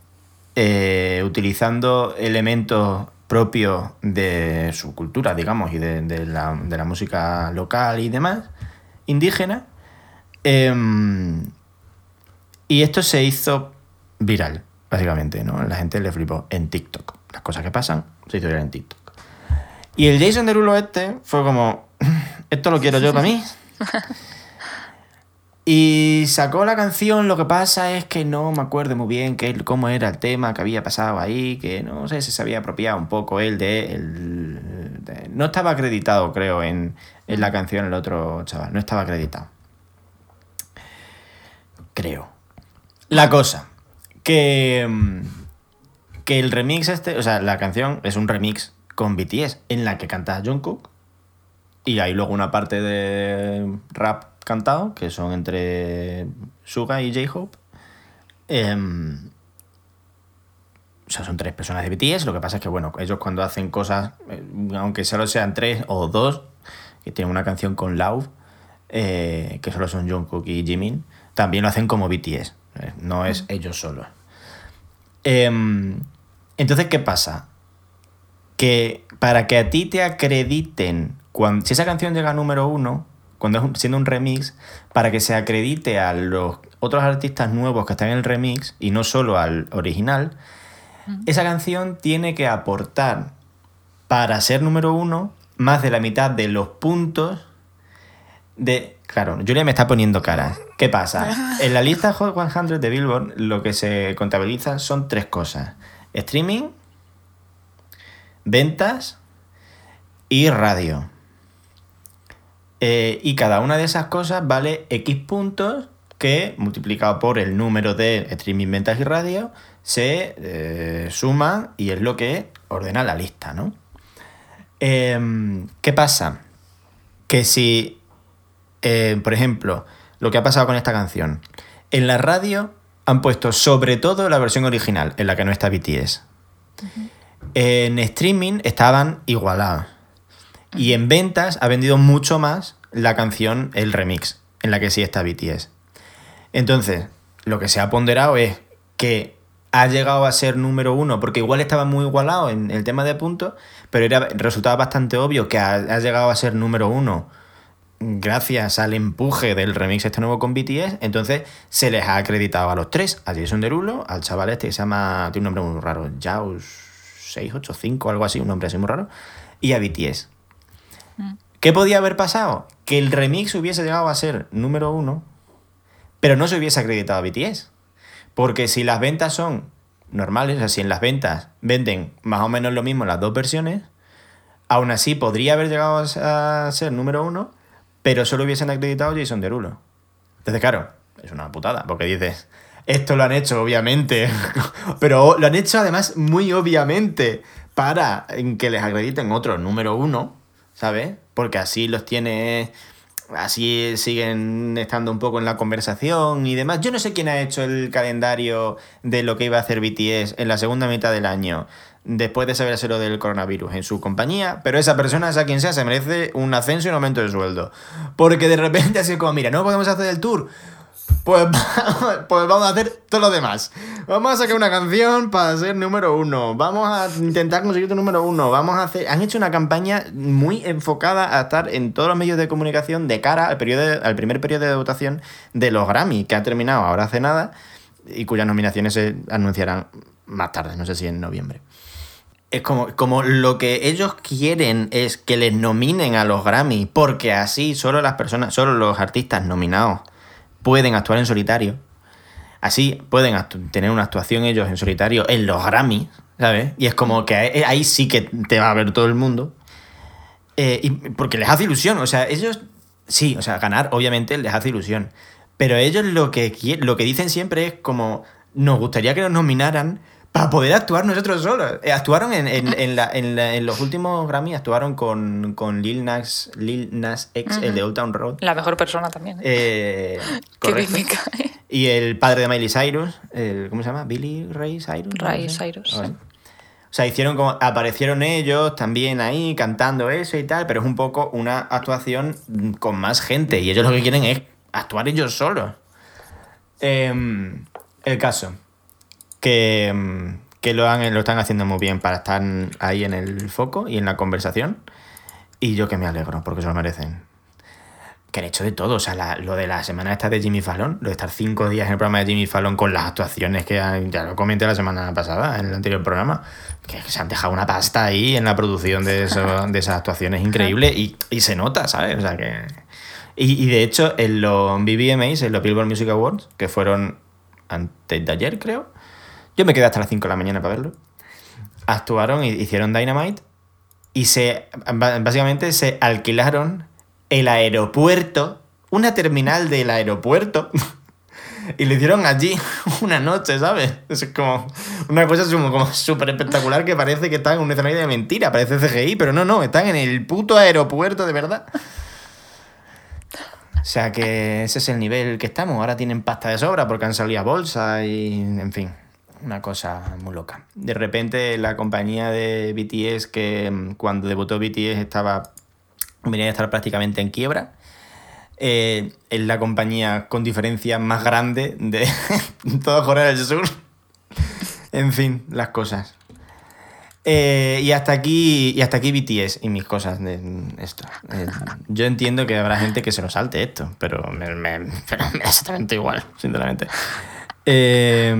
eh, utilizando elementos propios de su cultura, digamos, y de, la, de la música local y demás, indígena. Em, y esto se hizo viral, básicamente, ¿no? La gente le flipó en TikTok. Las cosas que pasan se hizo en TikTok. Y el Jason Derulo este fue como, esto lo quiero yo para mí. Y sacó la canción, lo que pasa es que no me acuerdo muy bien qué, cómo era el tema que había pasado ahí, que no sé si se había apropiado un poco él de... El, de- no estaba acreditado, creo, en, en la canción el otro chaval, no estaba acreditado. Creo. La cosa, que, mm, que el remix este, o sea, la canción es un remix con BTS en la que canta Jungkook y hay luego una parte de rap cantado, que son entre Suga y J-Hope. Em, o sea, son tres personas de BTS. Lo que pasa es que, bueno, ellos cuando hacen cosas, eh, aunque solo sean tres o dos, que tienen una canción con Love, eh, que solo son Jungkook y Jimin, también lo hacen como BTS. eh, No es ellos solos. Em, entonces, ¿qué pasa? que para que a ti te acrediten, cuando, si esa canción llega a número uno, cuando es un- siendo un remix, para que se acredite a los otros artistas nuevos que están en el remix y no solo al original, esa canción tiene que aportar para ser número uno más de la mitad de los puntos de... Claro, Julia me está poniendo caras. ¿Qué pasa? En la lista Hot 100 de Billboard lo que se contabiliza son tres cosas. Streaming, ventas y radio. Eh, y cada una de esas cosas vale X puntos que, multiplicado por el número de streaming, ventas y radio, se eh, suman y es lo que ordena la lista, ¿no? Em, ¿Qué pasa? Que si, eh, por ejemplo, lo que ha pasado con esta canción, en la radio han puesto sobre todo la versión original, en la que no está BTS. En streaming estaban igualados. Y en ventas ha vendido mucho más la canción, el remix, en la que sí está BTS. Entonces, lo que se ha ponderado es que ha llegado a ser número uno, porque igual estaba muy igualado en el tema de puntos, pero era, resultaba bastante obvio que ha, llegado a ser número uno gracias al empuje del remix este nuevo con BTS, entonces se les ha acreditado a los tres, a Jason Derulo, al chaval este que se llama, tiene un nombre muy raro, Jaus 685, algo así, un nombre así muy raro, y a BTS. ¿Qué podía haber pasado? Que el remix hubiese llegado a ser número uno, pero no se hubiese acreditado a BTS. Porque si las ventas son normales, o sea, si en las ventas venden más o menos lo mismo las dos versiones, aún así podría haber llegado a ser número uno, pero solo hubiesen acreditado a Jason Derulo. Entonces, claro, es una putada, porque dices, esto lo han hecho obviamente, pero lo han hecho además muy obviamente para que les acrediten otro número uno, ¿sabes? Porque así los tiene así siguen estando un poco en la conversación y demás. Yo no sé quién ha hecho el calendario de lo que iba a hacer BTS en la segunda mitad del año, después de saberse lo del coronavirus en su compañía, pero esa persona, sea quien sea, se merece un ascenso y un aumento de sueldo. Porque de repente así como, mira, no podemos hacer el tour. Pues, pues vamos a hacer todo lo demás. Vamos a sacar una canción para ser número uno. Vamos a intentar conseguir tu número uno. Vamos a hacer. Han hecho una campaña muy enfocada a estar en todos los medios de comunicación de cara al, periodo, al primer periodo de votación de los Grammy, que ha terminado ahora hace nada y cuyas nominaciones se anunciarán más tarde, no sé si en noviembre. Es como, como lo que ellos quieren es que les nominen a los Grammy, porque así solo las personas, solo los artistas nominados pueden actuar en solitario. Así pueden tener una actuación ellos en solitario en los Grammy, ¿sabes? Y es como que ahí, ahí sí que te va a ver todo el mundo. Eh, y porque les hace ilusión, o sea, ellos, sí, o sea, ganar obviamente les hace ilusión. Pero ellos lo que, lo que dicen siempre es como, nos gustaría que nos nominaran para poder actuar nosotros solos. Eh, actuaron en, en, en, la, la, en, los últimos Grammy, actuaron con, con Lil, Nas, Lil Nas X, uh -huh. el de Old Town Road. La mejor persona también. ¿eh? Eh, Qué me cae. Y el padre de Miley Cyrus, el, ¿cómo se llama? Billy Ray Cyrus. Ray no sé. Cyrus. O sea, hicieron como, aparecieron ellos también ahí cantando eso y tal, pero es un poco una actuación con más gente y ellos lo que quieren es actuar ellos solos. Eh, el caso, que, que lo, han, lo están haciendo muy bien para estar ahí en el foco y en la conversación. Y yo que me alegro, porque se lo merecen. Que han hecho de todo. O sea, la, lo de la semana esta de Jimmy Fallon, lo de estar cinco días en el programa de Jimmy Fallon con las actuaciones que han, ya lo comenté la semana pasada, en el anterior programa, que se han dejado una pasta ahí en la producción de, eso, de esas actuaciones increíble y, y se nota, ¿sabes? O sea, que Y, y de hecho, en los BBMAs, en los Billboard Music Awards, que fueron antes de ayer, creo, yo me quedé hasta las 5 de la mañana para verlo. Actuaron hicieron Dynamite y se básicamente se alquilaron el aeropuerto, una terminal del aeropuerto. Y lo hicieron allí una noche, ¿sabes? Es como una cosa como súper espectacular que parece que están en un escenario de mentira, parece CGI, pero no, no, están en el puto aeropuerto de verdad. O sea que ese es el nivel que estamos. Ahora tienen pasta de sobra porque han salido a bolsa y, en fin, una cosa muy loca. De repente la compañía de BTS, que mm, cuando debutó BTS estaba, venía a estar prácticamente en quiebra, eh, es la compañía con diferencia más grande de toda Corea del Sur. En fin, las cosas. Eh, y hasta aquí y hasta aquí BTS y mis cosas de esto. Eh, yo entiendo que habrá gente que se lo salte esto, pero me, me- pero me da exactamente igual, sinceramente. Eh,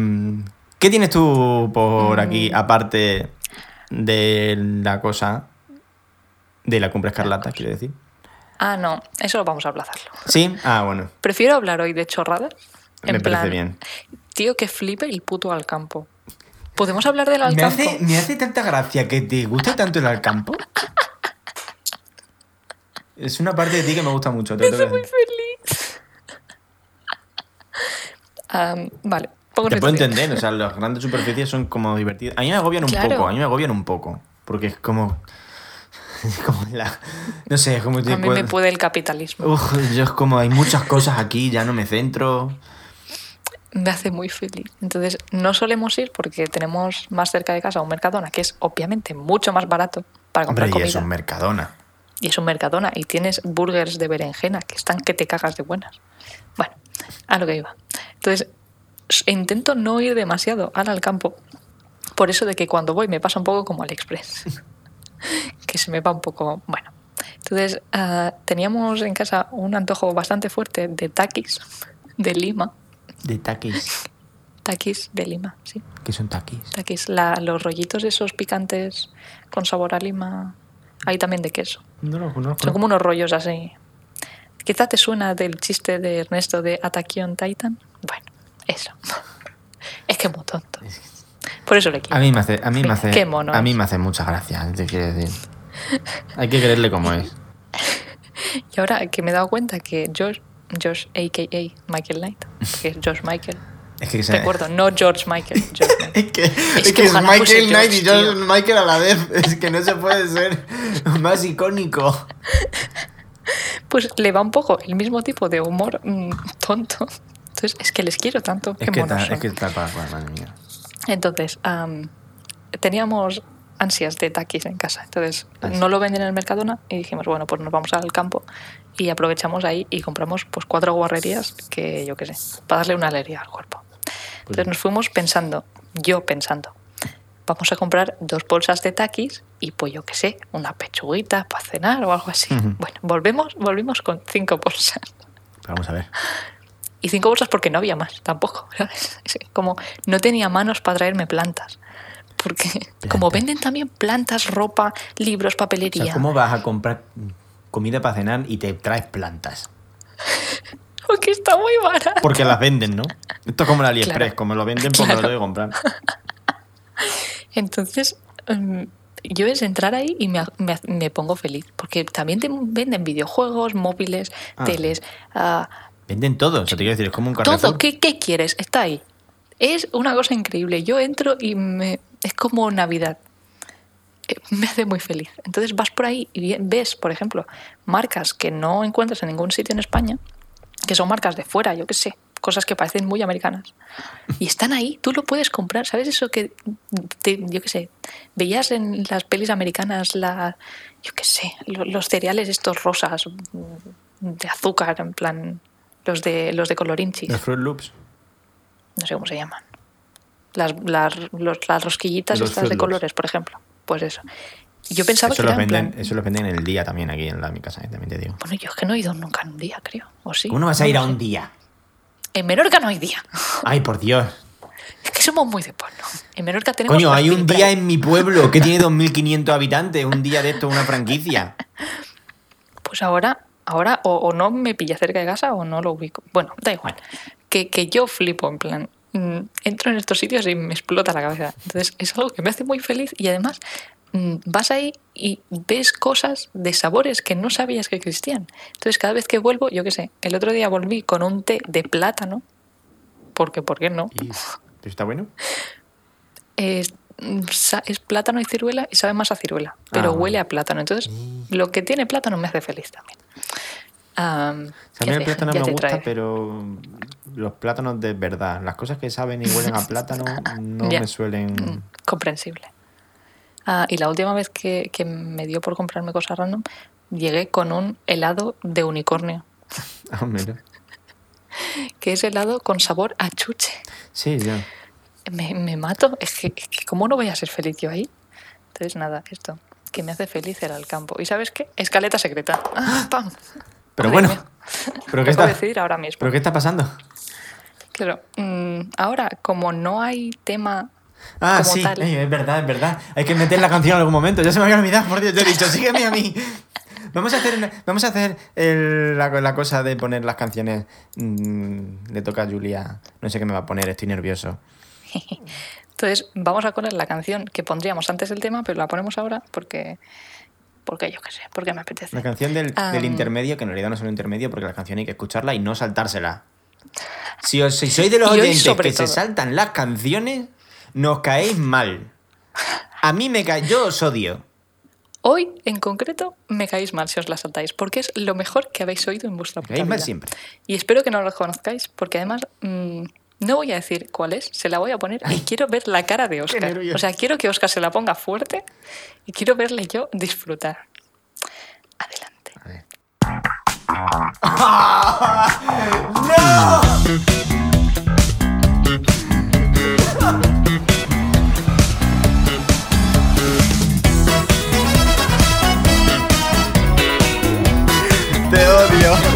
¿Qué tienes tú por aquí, aparte de la cosa de la cumbre escarlata, quiero decir? Ah, no, eso vamos a aplazarlo. ¿Sí? Ah, bueno. Prefiero hablar hoy de chorradas. Me parece bien. Tío, que flipe el puto al campo. ¿Podemos hablar del al Me hace, me hace tanta gracia que te guste tanto el Alcampo. Es una parte de ti que me gusta mucho. te lo que muy feliz. Vale, Te puedo entender, o sea, las grandes superficies son como divertidas. A mí me agobian un Claro. poco, a mí me agobian un poco. Porque es como. Como la. No sé, es como. A mí me puede el capitalismo. Uf, yo es como hay muchas cosas aquí, ya no me centro. Me hace muy feliz. Entonces, no solemos ir porque tenemos más cerca de casa un Mercadona, que es obviamente mucho más barato para comprar Hombre, y comida. es un Mercadona. y es un Mercadona y tienes burgers de berenjena que están que te cagas de buenas. Bueno, a lo que iba. Entonces, intento no ir demasiado al, al campo, por eso de que cuando voy me pasa un poco como AliExpress, que se me va un poco, bueno. Entonces, ah, teníamos en casa un antojo bastante fuerte de taquis de Lima. De taquis. Taquis de Lima, sí. ¿Qué son taquis? Taquis, la- los rollitos esos picantes con sabor a lima. Hay también de queso. No lo conozco. Son como unos rollos así. Quizá te suena del chiste de Ernesto de Attack on Titan. Bueno, eso. Es que es muy tonto. Por eso le quiero. A mí me hace, a mí me hace, qué mono a mí me hace mucha gracia, te quiero decir. Hay que creerle como es. Y ahora que me he dado cuenta que Josh, Josh a.k.a. Michael Knight, que es Josh Michael. Es que se- Recuerdo, no George Michael. Es que es, que Michael Knight y George, George tío. Michael a la vez. Es que no se puede ser más icónico. Pues le va un poco el mismo tipo de humor mm, tonto. Entonces, es que les quiero tanto. Es qué que, monos está, son. es que madre mía. Entonces, am, teníamos ansias de taquis en casa. Entonces, no lo venden en el Mercadona y dijimos, bueno, pues nos vamos al campo y aprovechamos ahí y compramos pues cuatro guarrerías que yo qué sé, para darle una alegría al cuerpo. Entonces nos fuimos pensando, yo pensando, vamos a comprar dos bolsas de taquis y pues yo qué sé, una pechuguita para cenar o algo así. Bueno, volvemos, volvimos con cinco bolsas. Vamos a ver. Y cinco bolsas porque no había más, tampoco. Como no tenía manos para traerme plantas. Porque como venden también plantas, ropa, libros, O papelería. sea, ¿cómo vas a comprar comida para cenar y te traes plantas? Porque está muy barato. Porque las venden, ¿no? Esto es como el AliExpress, Claro. como lo venden, pues me lo tengo que comprar. Entonces, mm, yo es entrar ahí y me, me- me pongo feliz. Porque también te venden videojuegos, móviles, Ah. teles, ah, Venden todo, o te quiero decir, es como un todo. Carrefour. ¿Qué, ¿Qué quieres? Está ahí. Es una cosa increíble. Yo entro y me, es como Navidad. Eh, Me hace muy feliz. Entonces vas por ahí y ves, por ejemplo, marcas que no encuentras en ningún sitio en España, que son marcas de fuera, yo qué sé, cosas que parecen muy americanas. Y están ahí, tú lo puedes comprar. ¿Sabes eso que, yo qué sé, veías en las pelis americanas, la, yo qué sé, lo- los cereales estos rosas mm, de azúcar, en plan, los de, los de colorinchis Los Fruit Loops. no sé cómo se llaman. Las, las, los- las rosquillitas Los estas de colores, por ejemplo. Pues eso. Yo pensaba Eso que los, era venden, plan- eso los venden en el día también aquí en la, mi casa, eh, también te digo. Bueno, yo es que no he ido nunca en un día, creo. ¿O sí? ¿Cómo vas a ir a un día? En Menorca no hay día. Ay, por Dios. Es que somos muy de pueblo. En Menorca tenemos... Coño, hay un día en mi pueblo que tiene 2.500 habitantes. Un día de esto, una franquicia. Pues ahora ahora o, o no me pilla cerca de casa o no lo ubico. Bueno, da igual. Que, que yo flipo, en plan, mm, entro en estos sitios y me explota la cabeza. Entonces es algo que me hace muy feliz y además mm, vas ahí y ves cosas de sabores que no sabías que existían. Entonces cada vez que vuelvo, yo qué sé, el otro día volví con un té de plátano, porque ¿por qué no? Y- ¿Pero está bueno? Es plátano y ciruela y sabe más a ciruela, pero Ah, huele a plátano. Entonces lo que tiene plátano me hace feliz también. Sea, a mí el plátano me gusta, pero los plátanos de verdad, las cosas que saben y huelen a plátano no me suelen... Mm, comprensible. Ah, y la última vez que, que me dio por comprarme cosas random, llegué con un helado de unicornio, Ah, mira. que es helado con sabor a chuche. Sí, ya. Me, me mato, es que, es que ¿cómo no voy a ser feliz yo ahí? Entonces, nada, esto, que me hace feliz era el campo. ¿Y sabes qué? Escaleta secreta. Ah, ¡Pam! Pero bueno. ¿pero qué, está, decidir ahora mismo. ¿pero qué está pasando? Claro, mm, ahora, como no hay tema Ah, como sí. Ey, es verdad, es verdad. Hay que meter la canción en algún momento. Ya se me había olvidado, por Dios. Yo he dicho, sígueme a mí. Vamos a hacer, vamos a hacer el- la, la cosa de poner las canciones. Mm, le toca a Julia. No sé qué me va a poner, estoy nervioso. Entonces, vamos a poner la canción que pondríamos antes del tema, pero la ponemos ahora porque. Porque yo qué sé, porque me apetece. La canción del, intermedio, que en realidad no es un intermedio, porque la canción hay que escucharla y no saltársela. Si, os, si sois de los oyentes que se saltan las canciones, nos caéis mal. A mí me cae. Yo os odio. Hoy, en concreto, me caéis mal si os la saltáis, porque es lo mejor que habéis oído en vuestra Me puta caéis mal vida. siempre. Y espero que no lo conozcáis, porque además mm, no voy a decir cuál es, se la voy a poner y quiero ver la cara de Oscar. O sea, quiero que Oscar se la ponga fuerte y quiero verle yo disfrutar. Adelante. Ver. Te odio.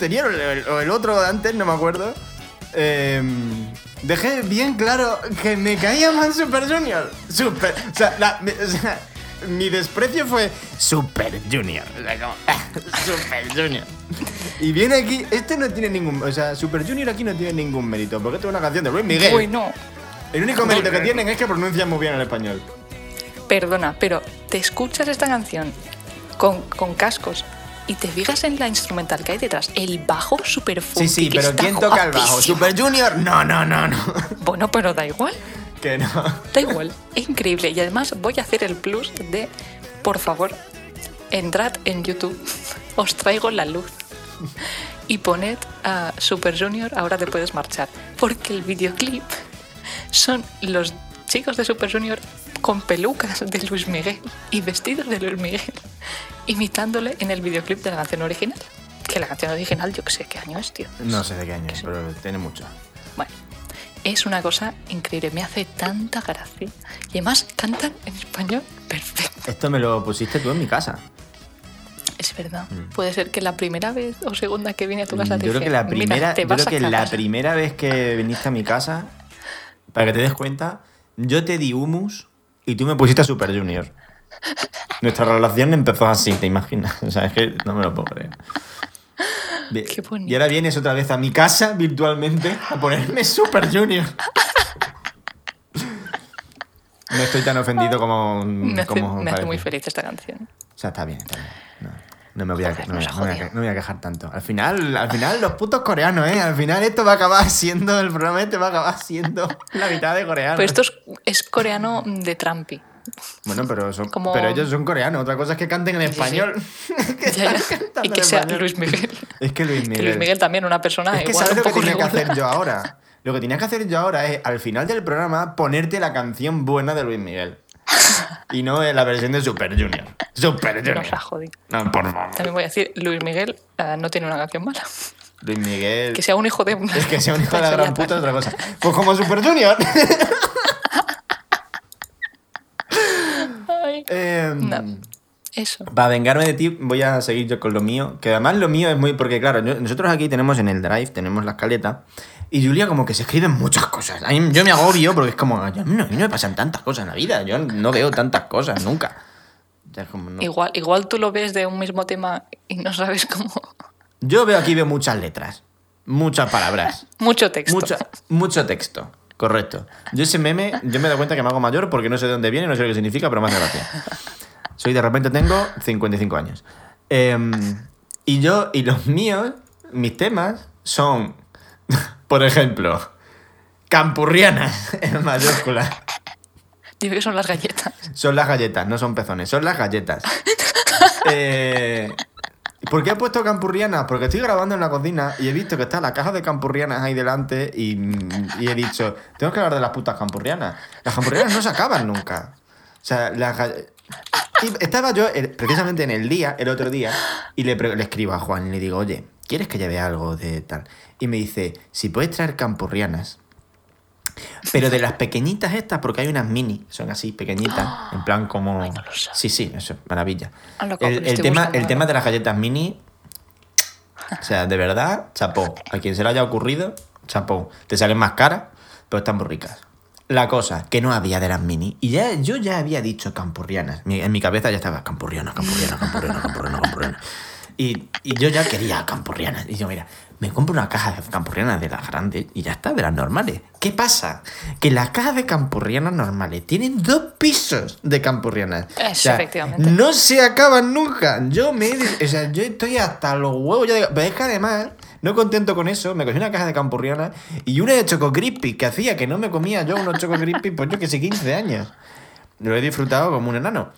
Anterior o el, o el otro de antes, no me acuerdo, em, dejé bien claro que me caía mal Super Junior. Super. O sea, la- mi, o sea, mi desprecio fue Super Junior. O sea, como, Super Junior. Y viene aquí, este no tiene ningún. O sea, Super Junior aquí no tiene ningún mérito. Porque esto es una canción de Luis Miguel. Bueno, El único mérito que tienen es que pronuncian muy bien el español. perdona, pero te escuchas esta canción con, con cascos y te fijas en la instrumental que hay detrás, el bajo super Sí, sí, pero ¿quién toca el bajo? ¿Super Junior? No, no, no, no. Bueno, pero da igual, Que no. da igual, es increíble. Y además voy a hacer el plus de, por favor, entrad en YouTube, os traigo la luz y poned a Super Junior, ahora te puedes marchar. Porque el videoclip son los chicos de Super Junior con pelucas de Luis Miguel y vestidos de Luis Miguel, imitándole en el videoclip de la canción original. Que la canción original, yo que sé qué año es, tío. No sé de qué año es, pero tiene mucho. Bueno, es una cosa increíble, me hace tanta gracia. Y además cantan en español perfecto. Esto me lo pusiste tú en mi casa. Es verdad. Puede ser que la primera vez o segunda que vine a tu casa te Mm, Yo creo dije, que la "Mira, primera, te yo creo que la cagar". primera vez que viniste a mi casa, para que te des cuenta, yo te di humus y tú me pusiste a Super Junior. Nuestra relación empezó así, ¿te imaginas? O sea, es que no me lo puedo creer. Qué. Y ahora vienes otra vez a mi casa virtualmente a ponerme Super Junior. No estoy tan ofendido como. Me hace, como me hace muy feliz esta canción. O sea, está bien, está bien. No, no me voy a, no, me- voy a- quejar tanto. Al final, al final, los putos coreanos, ¿eh? Al final esto va a acabar siendo, el programa este va a acabar siendo la mitad de coreanos. Pero esto es, es coreano de Trampi. Bueno, pero, son, como- pero ellos son coreanos. Otra cosa es que canten en Sí, sí. español. Que Ya, ya. Y que sea español. Luis Miguel. Es que Luis Que Miguel. Luis Miguel también, una persona Es que igual ¿sabes lo que tenía que hacer yo ahora? Lo que tenía que hacer yo ahora es, al final del programa, ponerte la canción buena de Luis Miguel. Y no la versión de Super Junior. Super Junior. Nos ha jodido. No, por favor. También voy a decir, Luis Miguel eh, no tiene una canción mala. Luis Miguel. Que sea un hijo de. Es que sea un hijo de la gran puta es otra cosa. Pues como Super Junior. Ay, No. eso. Para vengarme de ti, voy a seguir yo con lo mío. Que además lo mío es muy. Porque, claro, nosotros aquí tenemos en el drive, tenemos la escaleta. Y Julia, como que se escriben muchas cosas. A mí- yo me agobio porque es como. "Ay, A mí, no, a mí no me pasan tantas cosas en la vida. Yo no veo tantas cosas nunca. Como, no. Igual, igual tú lo ves de un mismo tema y no sabes cómo. Yo veo aquí veo muchas letras. Muchas palabras. Mucho texto. Mucho, mucho texto. Correcto. Yo ese meme, yo me doy cuenta que me hago mayor porque no sé de dónde viene, no sé lo que significa, pero me hace gracia. Soy de repente tengo 55 años. Em, y yo, y los míos, mis temas son, por ejemplo, campurrianas en mayúsculas. Dime que son las galletas. Son las galletas, no son pezones, son las galletas. Eh, ¿Por qué he puesto campurrianas? Porque estoy grabando en la cocina y he visto que está la caja de campurrianas ahí delante y, y he dicho, tengo que hablar de las putas campurrianas. Las campurrianas no se acaban nunca. O sea, las y estaba yo precisamente en el día, el otro día, y le escribo a Juan y le digo, oye, ¿quieres que lleve algo de tal? Y me dice, si puedes traer campurrianas, pero de las pequeñitas estas, porque hay unas mini, son así pequeñitas, en plan como... Ay, no lo sabía. sí, sí, eso, maravilla. Ah, lo El, tema, buscando el tema de las galletas mini, o sea, de verdad, chapó. A quien se le haya ocurrido, chapó. Te salen más caras, pero están muy ricas. La cosa, que no había de las mini. Y ya, yo ya había dicho campurrianas. En mi cabeza ya estaba campurrianas, campurrianas, campurrianas, campurrianas, campurrianas. Y, y yo ya quería campurrianas. Y yo, mira, me compro una caja de campurrianas de las grandes y ya está, de las normales. ¿Qué pasa? Que las cajas de campurrianas normales tienen dos pisos de campurrianas. Eso, efectivamente. No se acaban nunca. Yo me. O sea, yo estoy hasta los huevos. ya de- Pero es que además, no contento con eso, me cogí una caja de campurrianas y una de Choco Crispy que hacía que no me comía yo unos Choco Crispy, pues yo que sé, 15 años. Lo he disfrutado como un enano.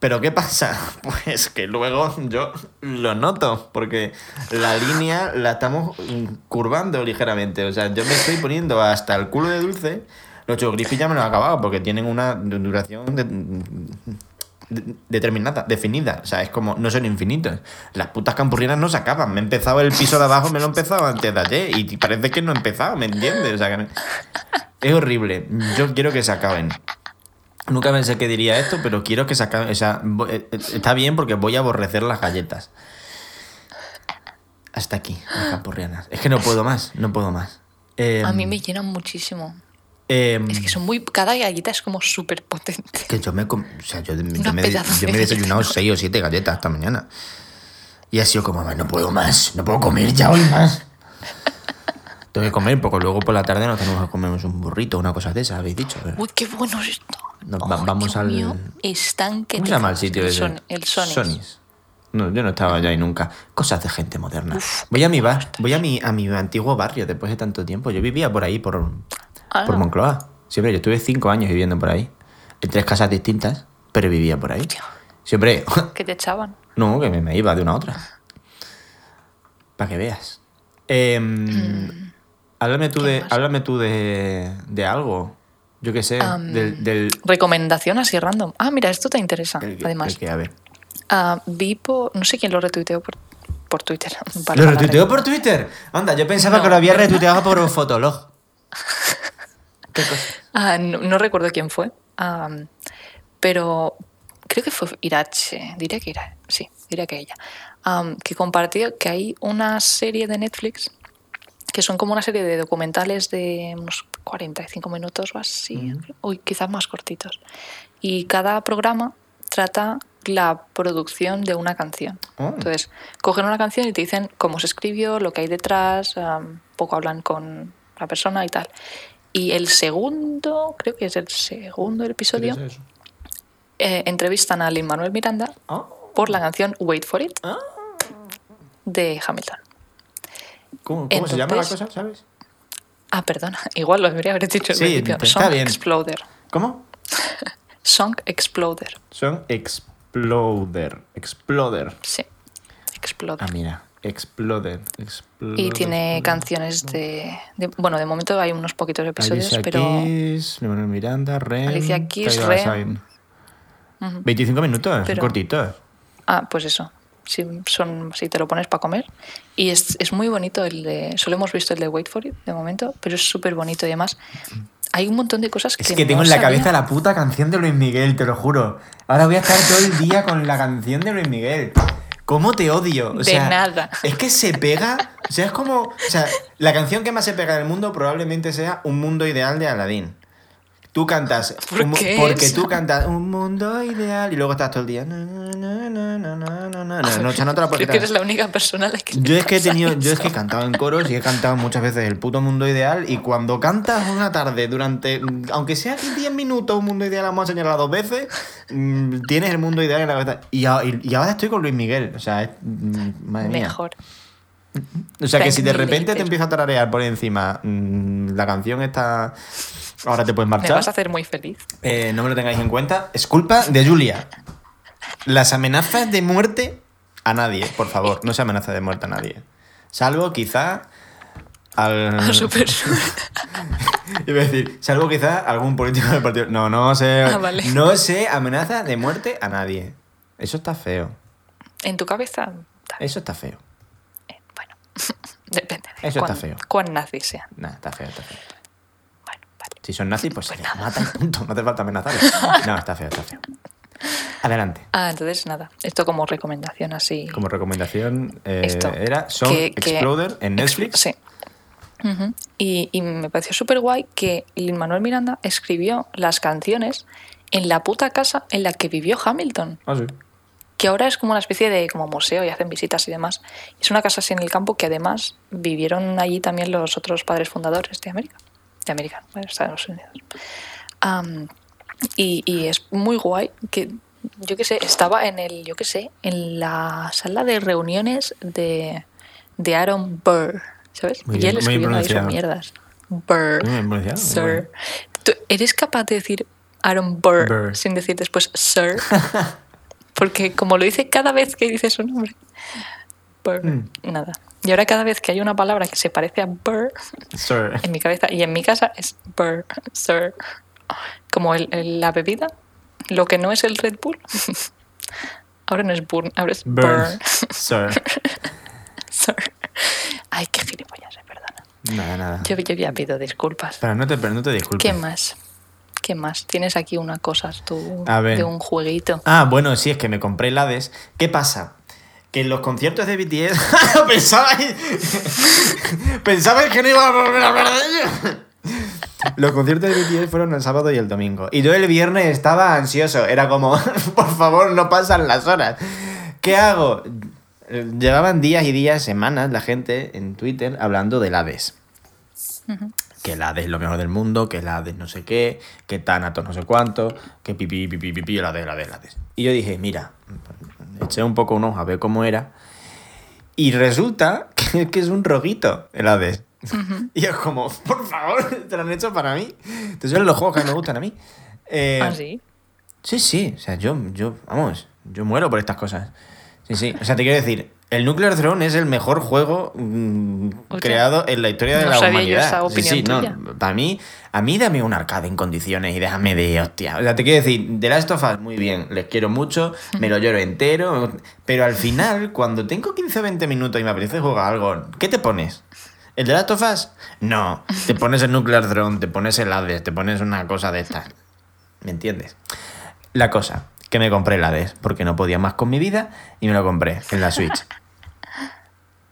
Pero ¿qué pasa? Pues que luego yo lo noto, porque la línea la estamos curvando ligeramente. O sea, yo me estoy poniendo hasta el culo de dulce. Los Choco Crispy ya me los he acabado, porque tienen una du- duración de- de- determinada, definida. O sea, es como, no son infinitos. Las putas campurrianas no se acaban. Me he empezado el piso de abajo, me lo he empezado antes de ayer. Y parece que no he empezado, ¿me entiendes? O sea, que es horrible. Yo quiero que se acaben. Nunca pensé que diría esto, pero quiero que se. O sea, eh, eh, está bien porque voy a aborrecer las galletas. Hasta aquí, las campurrianas. Es que no puedo más, no puedo más. Eh, A mí me llenan muchísimo. eh, Es que son muy. Cada galleta es como súper potente. que yo me, o sea, yo, yo me, yo he desayunado seis o siete galletas esta mañana. Y ha sido como, "Ay, no puedo más, no puedo comer ya hoy más. Tengo que comer porque luego por la tarde nos tenemos que comernos un burrito, una cosa de esas, habéis dicho. pero- Uy, qué bueno es esto. Nos va- Ay, vamos Dios al- mío, estanque ¿Cómo de se llama el sitio el, ese? Son- el Sonics. Sonys. No, yo no estaba allá ahí nunca. Cosas de gente moderna. Uf, voy a mi bar, voy a mi, a mi antiguo barrio después de tanto tiempo. Yo vivía por ahí, por, Ah, por. Moncloa. Siempre, yo estuve cinco años viviendo por ahí. En tres casas distintas, pero vivía por ahí. Hostia. Siempre. Que te echaban. No, que me, me iba de una a otra. Para que veas. Em, Mm. Háblame tú, ¿Qué de, más? háblame tú de, de algo. Yo qué sé. Am, del, del, Recomendación así random. Ah, mira, esto te interesa. el- además, el que, a ver. Ah, vi por. No sé quién lo retuiteó por, por Twitter. ¿Lo retuiteó re- por Twitter? Anda, yo pensaba No. que lo había retuiteado por Fotolog. ¿Qué cosa? Ah, no, no recuerdo quién fue. ah, pero creo que fue Irache. Diré que Irache. Sí. diría que ella, am, que compartió que hay una serie de Netflix que son como una serie de documentales de unos 45 minutos o así, uy, quizás más cortitos. Y cada programa trata la producción de una canción. Oh. Entonces, cogen una canción y te dicen cómo se escribió, lo que hay detrás, am, poco hablan con la persona y tal. Y el segundo, creo que es el segundo episodio, eh, entrevistan a Lin Manuel Miranda Oh. por la canción Wait for It Ah. de Hamilton. ¿Cómo, cómo se llama la cosa, sabes? Ah, perdona, igual lo debería haber dicho al Sí, principio. está Song bien. Exploder. ¿Cómo? Song Exploder. Son Exploder. Exploder. Sí, Exploder. Ah, mira. Exploder. Exploder. y tiene canciones de, de- Bueno, de momento hay unos poquitos episodios, Alicia pero. Keys, Leonel Miranda, Rem, Alicia Keys, Rem. Assign. 25 minutos, Pero- cortitos. Ah, pues eso. Si, son, si te lo pones para comer. Y es, es muy bonito el de. Solo hemos visto el de Wait for It de momento, pero es súper bonito y además. Hay un montón de cosas que. Es que no tengo en la sabía. cabeza la puta canción de Luis Miguel, te lo juro. Ahora voy a estar todo el día con la canción de Luis Miguel. ¿Cómo te odio? O De sea, nada. Es que se pega. O sea, es como. O sea, la canción que más se pega del mundo probablemente sea Un Mundo Ideal de Aladdin. Tú cantas. ¿Por un qué porque eso? tú cantas Un Mundo Ideal y luego estás todo el día. No, no, esa no te la puedes Creo que eres la única persona a la que. Yo es que he tenido, yo es que he cantado en coros y he cantado muchas veces el puto mundo ideal y cuando cantas una tarde durante, aunque sea 10 minutos un mundo ideal, vamos a enseñarla dos veces, mm, tienes el mundo ideal en la cabeza. Y, a- y- y ahora estoy con Luis Miguel, o sea, es, mm, madre mía. Mejor. O sea que si de repente te empieza a tararear por encima mm, la canción está... Ahora te puedes Me marchar. vas a hacer muy feliz. Eh, no me lo tengáis en cuenta. Es culpa de Julia. Las amenazas de muerte a nadie, por favor. No se amenaza de muerte a nadie. Salvo quizá al. Ah, súper. Iba a decir, salvo quizá algún político del partido. No, no se. Ah, vale. No se amenaza de muerte a nadie. Eso está feo. en tu cabeza. Eso está feo. eh, Bueno, depende. de Eso está cuán- feo. Cuán nazis sean. Nah, está feo, está feo. Si son nazis, pues, se les mata y punto. No hace falta amenazarles. No, está feo, está feo. Adelante. Ah, entonces nada. Esto como recomendación así. Como recomendación, eh, Esto, era Song que- que- Exploder en Netflix. Sí. Y, y me pareció súper guay que Lin Manuel Miranda escribió las canciones en la puta casa en la que vivió Hamilton, Ah, sí. que ahora es como una especie de como museo y hacen visitas y demás. Es una casa así en el campo que además vivieron allí también los otros padres fundadores de América, de América, bueno, Estados Unidos. Y, y es muy guay que yo qué sé, estaba en el, yo qué sé, en la sala de reuniones de, de Aaron Burr, ¿sabes? Muy y bien, él muy escribiendo ahí sus mierdas. Burr. Bien Sir. ¿Tú eres capaz de decir Aaron Burr, Burr. sin decir después Sir? Porque como lo dice cada vez que dice su nombre. Burr. Mm. Nada. Y ahora cada vez que hay una palabra que se parece a Burr, Sir. en mi cabeza y en mi casa es Burr, Sir. Como el- el- la bebida, lo que no es el Red Bull. Ahora no es Burn, ahora es Burn. Burn. Sir. Sir. Ay, qué gilipollas, eh, perdona. Nada, nada. Yo, yo ya pido disculpas. Pero no te, pero no te disculpes. ¿Qué más? ¿Qué más? Tienes aquí una cosa tú, A ver. de un jueguito. Ah, bueno, sí, es que me compré el Hades. ¿Qué pasa? Que en los conciertos de BTS. pensabais. pensabais que no iba a volver a hablar de ello. Los conciertos de BTS fueron el sábado y el domingo. Y yo el viernes estaba ansioso. Era como, por favor, no pasan las horas. ¿Qué hago? Llevaban días y días, semanas, la gente en Twitter hablando del Hades. Que el Hades es lo mejor del mundo, que el Hades no sé qué, que Thanatos no sé cuánto, que pipi, pipi, pipi, el Hades, el Hades, el Hades. Y yo dije, mira, eché un poco un ojo a ver cómo era. Y resulta que, que es un roguito el Hades. Y es como, por favor, te lo han hecho para mí. Entonces son los juegos que me gustan a mí. Eh, ¿Ah, sí? Sí, sí, o sea, yo, yo, vamos, yo muero por estas cosas. Sí, sí, o sea, te quiero decir, el Nuclear Throne es el mejor juego mm, creado en la historia de No la sabía yo humanidad. esa sí, opinión sí, no, tuya. para mí, a mí dame un arcade en condiciones y déjame de hostia. O sea, te quiero decir, The Last of Us, muy bien, les quiero mucho, me lo lloro entero, pero al final, cuando tengo 15 o 20 minutos y me apetece jugar algo, ¿qué te pones? ¿El de Last of Us? No, te pones el Nuclear Throne, te pones el Hades, te pones una cosa de estas. ¿Me entiendes? La cosa, que me compré el Hades, porque no podía más con mi vida y me lo compré en la Switch.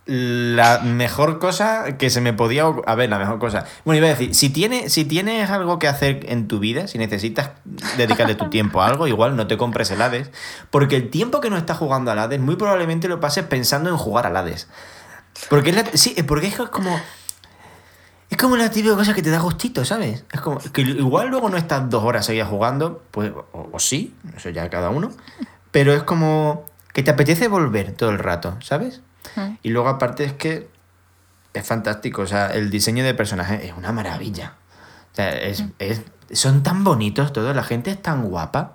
La mejor cosa que se me podía... A ver, la mejor cosa... Bueno, iba a decir, si, tiene, si tienes algo que hacer en tu vida, si necesitas dedicarle tu tiempo a algo, igual no te compres el Hades, porque el tiempo que no estás jugando al Hades, muy probablemente lo pases pensando en jugar al Hades. Porque es la- sí, porque es como... Es como la típica cosa que te da gustito, ¿sabes? Es como que igual luego no estás dos horas seguidas jugando, pues, o sí, eso ya cada uno, pero es como que te apetece volver todo el rato, ¿sabes? Y luego aparte es que es fantástico, o sea, el diseño de personajes es una maravilla. O sea, es, es- son tan bonitos todos, la gente es tan guapa.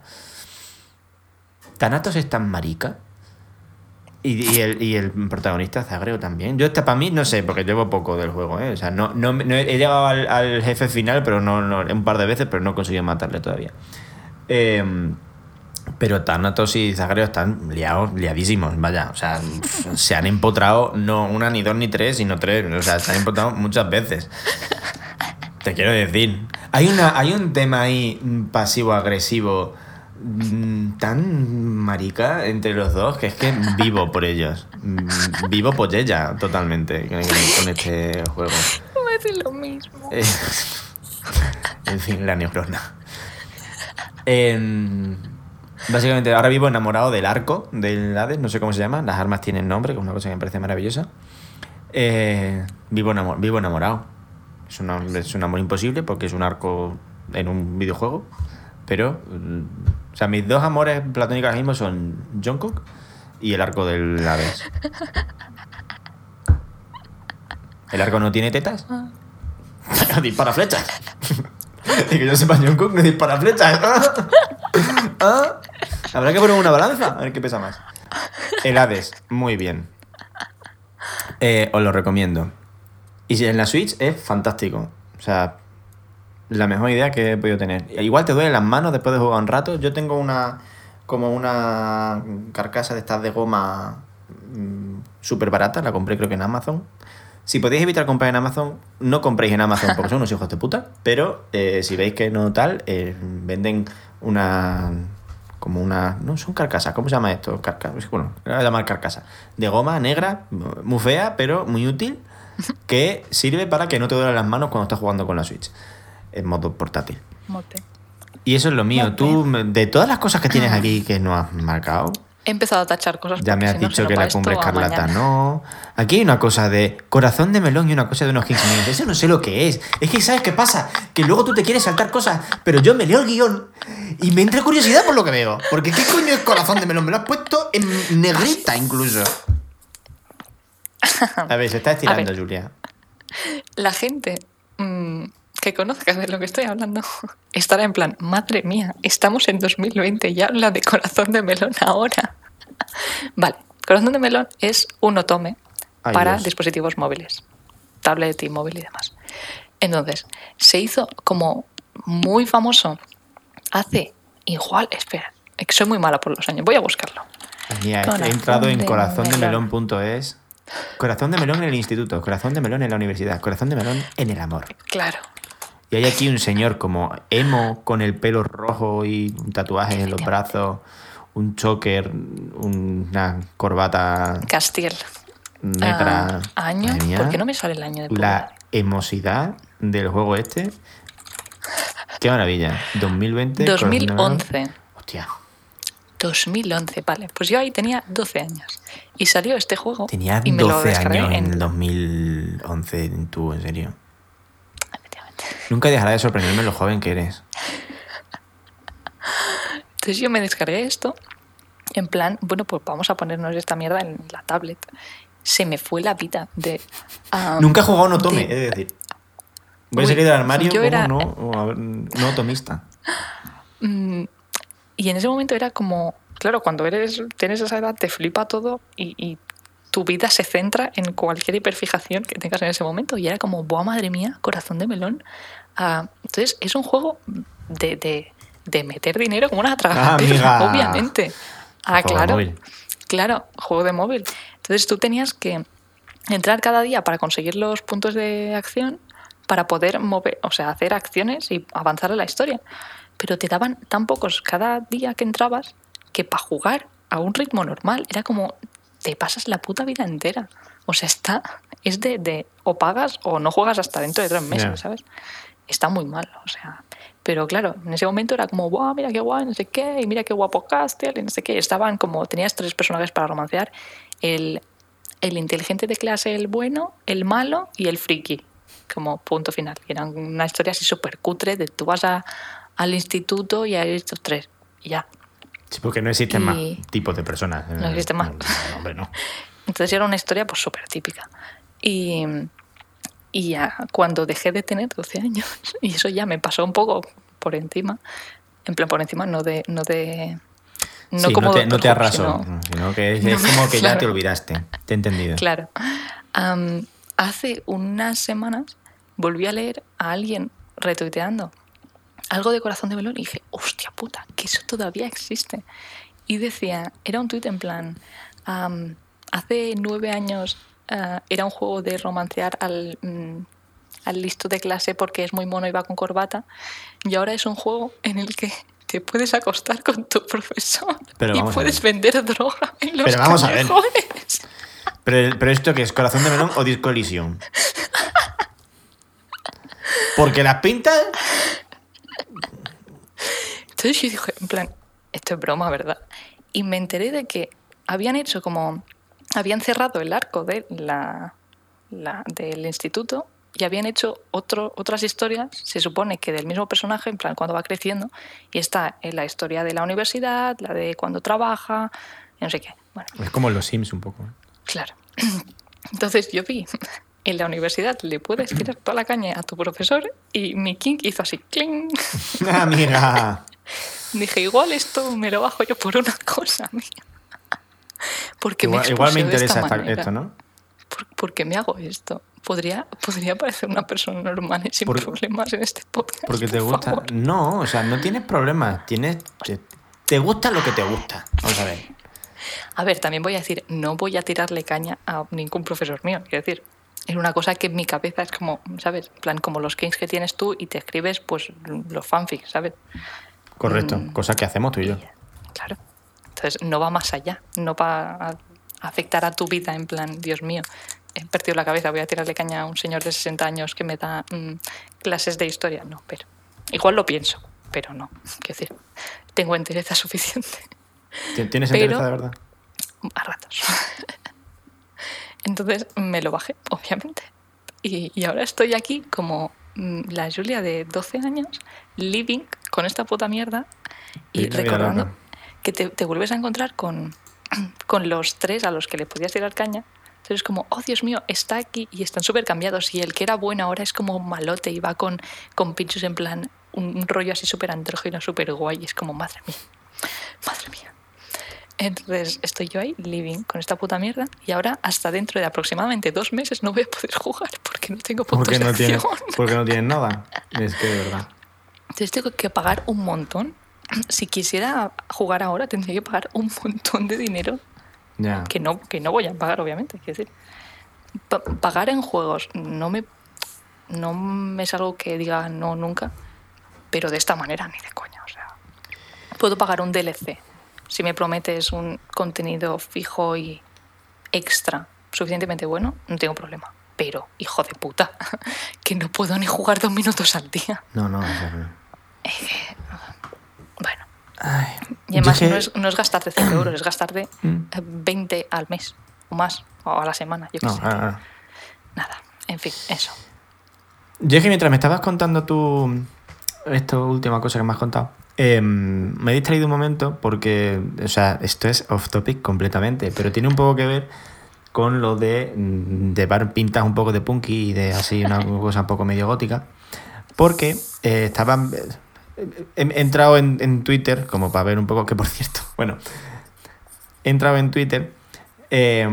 Thanatos es tan marica. Y, y el, y el protagonista Zagreo también. Yo esta para mí no sé, porque llevo poco del juego, ¿eh? O sea, no, no, no he llegado al, al jefe final, pero no, no, un par de veces, pero no he conseguido matarle todavía. Em, pero Thanatos y Zagreo están liados, liadísimos, vaya. O sea, se han empotrado no una, ni dos, ni tres, sino tres. O sea, se han empotrado muchas veces. Te quiero decir. Hay, una, hay un tema ahí mm, pasivo-agresivo mm, tan marica entre los dos que es que vivo por ellos. Mm, Vivo por ella totalmente con este juego. Voy a decir lo mismo. Eh, en fin, la neurona. Em, básicamente, ahora vivo enamorado del arco del Hades, no sé cómo se llama, las armas tienen nombre, que es una cosa que me parece maravillosa. Eh, vivo, enamo- vivo enamorado. Es, una- es un amor imposible porque es un arco en un videojuego, pero. O sea, mis dos amores platónicos ahora mismo son Jungkook y el arco del Hades. ¿El arco no tiene tetas? dispara flechas. y que yo sepa, Jungkook no dispara flechas. ¿Ah? Habrá que poner una balanza, a ver qué pesa más. El Hades, muy bien. Eh, os lo recomiendo. Y en la Switch es fantástico. O sea, la mejor idea que he podido tener. Igual te duelen las manos después de jugar un rato. Yo tengo una. como una carcasa de estas de goma súper barata. La compré creo que en Amazon. Si podéis evitar comprar en Amazon, no compréis en Amazon porque son unos hijos de puta. Pero eh, si veis que no tal, eh, venden una. Como una. No son carcasas, ¿cómo se llama esto? Carca, bueno, voy a llamar carcasa. De goma negra, muy fea, pero muy útil. Que sirve para que no te duelen las manos cuando estás jugando con la Switch. En modo portátil. Mote. Y eso es lo mío. Mote. Tú, de todas las cosas que tienes aquí que no has marcado, He empezado a tachar cosas. ya me has si dicho que la cumbre escarlata no. Aquí hay una cosa de corazón de melón y una cosa de unos 15 minutos. Eso no sé lo que es. Es que, ¿sabes qué pasa? Que luego tú te quieres saltar cosas, pero yo me leo el guion y me entra curiosidad por lo que veo. Porque ¿qué coño es corazón de melón? Me lo has puesto en negrita incluso. A ver, se está estirando. Julia. La gente mm, que conozca de lo que estoy hablando estará en plan, madre mía, estamos en 2020 y habla de corazón de melón ahora. vale, corazón de melón es un otome Ay, para Dios. dispositivos móviles, tablet y móvil y demás. Entonces, se hizo como muy famoso hace igual, espera, es que soy muy mala por los años, voy a buscarlo. Corazón he entrado en de corazondemelón.es. Corazón de melón en el instituto, corazón de melón en la universidad, corazón de melón en el amor. Claro, Y hay aquí un señor como emo con el pelo rojo y un tatuaje en los brazos, un choker, una corbata Castiel. negra. Ah, ¿Año? Mía, ¿Por qué no me sale el año de La emosidad del juego este. Qué maravilla. 2020. corazón de melón. 2011. Hostia, 2011, vale. Pues yo ahí tenía 12 años. Y salió este juego. tenía y me lo 12 descargué años en en- el 2011, tú, en serio. Nunca dejará de sorprenderme lo joven que eres. Entonces yo me descargué esto. En plan, bueno, pues vamos a ponernos esta mierda en la tablet. Se me fue la vida de. Nunca he jugado un otome, de- es decir. Voy a salir del armario como era- no, o a ver, no otomista. Mm, y en ese momento era como, claro, cuando eres tienes esa edad te flipa todo y, y tu vida se centra en cualquier hiperfijación que tengas en ese momento. Y era como, ¡buah, madre mía! Corazón de melón. Ah, entonces es un juego de, de- de meter dinero como una Ah, tragaperra, amiga. obviamente. Ah, Juego de claro. móvil. Claro, juego de móvil. Entonces tú tenías que entrar cada día para conseguir los puntos de acción para poder mover, o sea, hacer acciones y avanzar en la historia. Pero te daban tan pocos cada día que entrabas que para jugar a un ritmo normal era como te pasas la puta vida entera. O sea, está, es de, de o pagas o no juegas hasta dentro de tres meses, Ya. ¿sabes? Está muy mal, o sea. Pero claro, en ese momento era como, wow, mira qué guay, no sé qué, y mira qué guapo Castiel, y no sé qué. Estaban como, tenías tres personajes para romancear: el, el inteligente de clase, el bueno, el malo y el friki, como punto final. Y eran una historia así súper cutre de tú vas a- al instituto y hay estos tres, y ya. Sí, porque no existen más tipos de personas. No existen más. No, hombre, no. Entonces era una historia pues súper típica. Y, y ya cuando dejé de tener 12 años, y eso ya me pasó un poco por encima, en plan por encima, no de... No de no Sí, como no te, no arrasó, sino- sino que es, No es me- como que ya claro. te olvidaste. Te he entendido. Claro. Hace unas semanas volví a leer a alguien retuiteando algo de corazón de melón y dije, hostia puta, que eso todavía existe. Y decía, era un tuit en plan, hace nueve años ah, era un juego de romancear al, mm, al listo de clase porque es muy mono y va con corbata, y ahora es un juego en el que te puedes acostar con tu profesor Pero y puedes vender droga en los Pero vamos a ver. Pero, pero esto que es corazón de melón o discolisión. Porque las pintas. Entonces yo dije, en plan, esto es broma, ¿verdad? Y me enteré de que habían hecho como, habían cerrado el arco de la, la- del instituto y habían hecho otro, otras historias, se supone que del mismo personaje, en plan, cuando va creciendo, y está en la historia de la universidad, la de cuando trabaja, y no sé qué. Bueno, Es como los Sims un poco. ¿eh? Claro. Entonces yo vi, en la universidad le puedes tirar toda la caña a tu profesor y mi king hizo así, cling. Amiga. Dije, igual esto me lo bajo yo por una cosa mía. Porque Igual, me, igual me esta interesa esta- manera. esto, ¿no? ¿Por, por qué me hago esto? Podría, podría parecer una persona normal y sin Por- problemas en este podcast. Porque te por gusta. favor. No, o sea, no tienes problemas. Tienes. Te, gusta lo que te gusta. Vamos a ver. A ver, también voy a decir, no voy a tirarle caña a ningún profesor mío. Quiero decir, es una cosa que en mi cabeza es como, ¿sabes? Plan, como los kings que tienes tú y te escribes, pues, los fanfics, ¿sabes? Correcto. Mm. Cosa que hacemos tú y yo. Claro. Entonces, no va más allá. No va a afectar a tu vida en plan, Dios mío, he perdido la cabeza, voy a tirarle caña a un señor de 60 años que me da mm, clases de historia. No, pero igual lo pienso, pero no. Quiero decir, tengo entereza suficiente ¿Ti- ¿Tienes Pero- entereza de verdad? a ratos. Entonces me lo bajé, obviamente. Y, y ahora estoy aquí como mm, la Julia de 12 años, living con esta puta mierda y recordando loca. que te, te vuelves a encontrar con, con los tres a los que le podías tirar caña. Entonces es como, oh Dios mío, está aquí y están súper cambiados. Y el que era bueno ahora es como malote y va con, con pinchos en plan, un, un rollo así súper andrógino, súper guay. Y es como, madre mía, madre mía. Entonces estoy yo ahí, living con esta puta mierda. Y ahora, hasta dentro de aproximadamente dos meses, no voy a poder jugar porque no tengo puntos Porque de no, tienes, acción. porque no tienes nada. Es que de verdad. Entonces tengo que pagar un montón. Si quisiera jugar ahora, tendría que pagar un montón de dinero Ya. que no, que no voy a pagar, obviamente. Quiero decir, Pa- pagar en juegos no me, no me es algo que diga no nunca, pero de esta manera ni de coña. O sea, puedo pagar un DLC si me prometes un contenido fijo y extra suficientemente bueno, no tengo problema. Pero, hijo de puta, que no puedo ni jugar dos minutos al día. No, no. O sea, Bueno, Ay. y además es que- no, es, no es gastarte 5 euros, es gastarte Mm. eh, 20 al mes o más, o a la semana, yo qué No, sé. ah, ah. Nada, en fin, eso. Yo es que mientras me estabas contando tú esta última cosa que me has contado, eh, me he distraído un momento porque, o sea, esto es off topic completamente, pero tiene un poco que ver con lo de mm, llevar pintas un poco de punky y de así una cosa un poco medio gótica, porque eh, estaba... He, he entrado en, en Twitter como para ver un poco, que por cierto, bueno, he entrado en Twitter eh,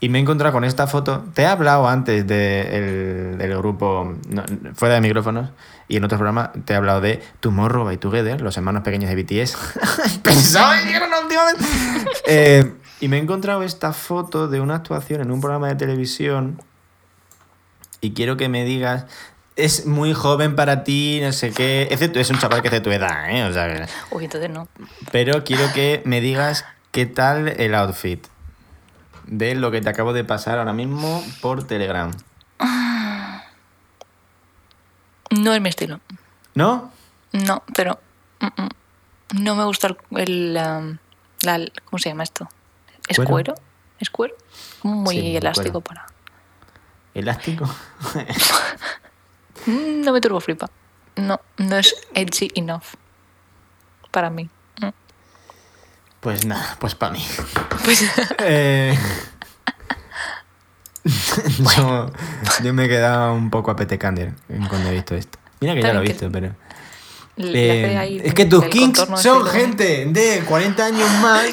y me he encontrado con esta foto. Te he hablado antes de el- del grupo no, fuera de micrófonos y en otros programas te he hablado de Tomorrow by Together, los hermanos pequeños de BTS. Pensaba que era la última vez. Eh, y me he encontrado esta foto de una actuación en un programa de televisión y quiero que me digas. Es muy joven para ti, no sé qué. Tu- es un chaval que es de tu edad, ¿eh? O sea, que- Uy, entonces no. pero quiero que me digas qué tal el outfit de lo que te acabo de pasar ahora mismo por Telegram. No es mi estilo. ¿No? No, pero mm, mm, no me gusta el, el, la- ¿cómo se llama esto? ¿Es ¿Cuero? cuero? ¿Es cuero? Muy Sí, elástico cuero. para. ¿Elástico? Mm, No me turbo flipa. No, no es edgy enough para mí. Mm. Pues nada, pues para mí. Pues Eh, yo, yo me he quedado un poco a petecander cuando he visto esto. Mira que ya lo he visto, pero... Eh, es que tus kings son gente de 40 años más.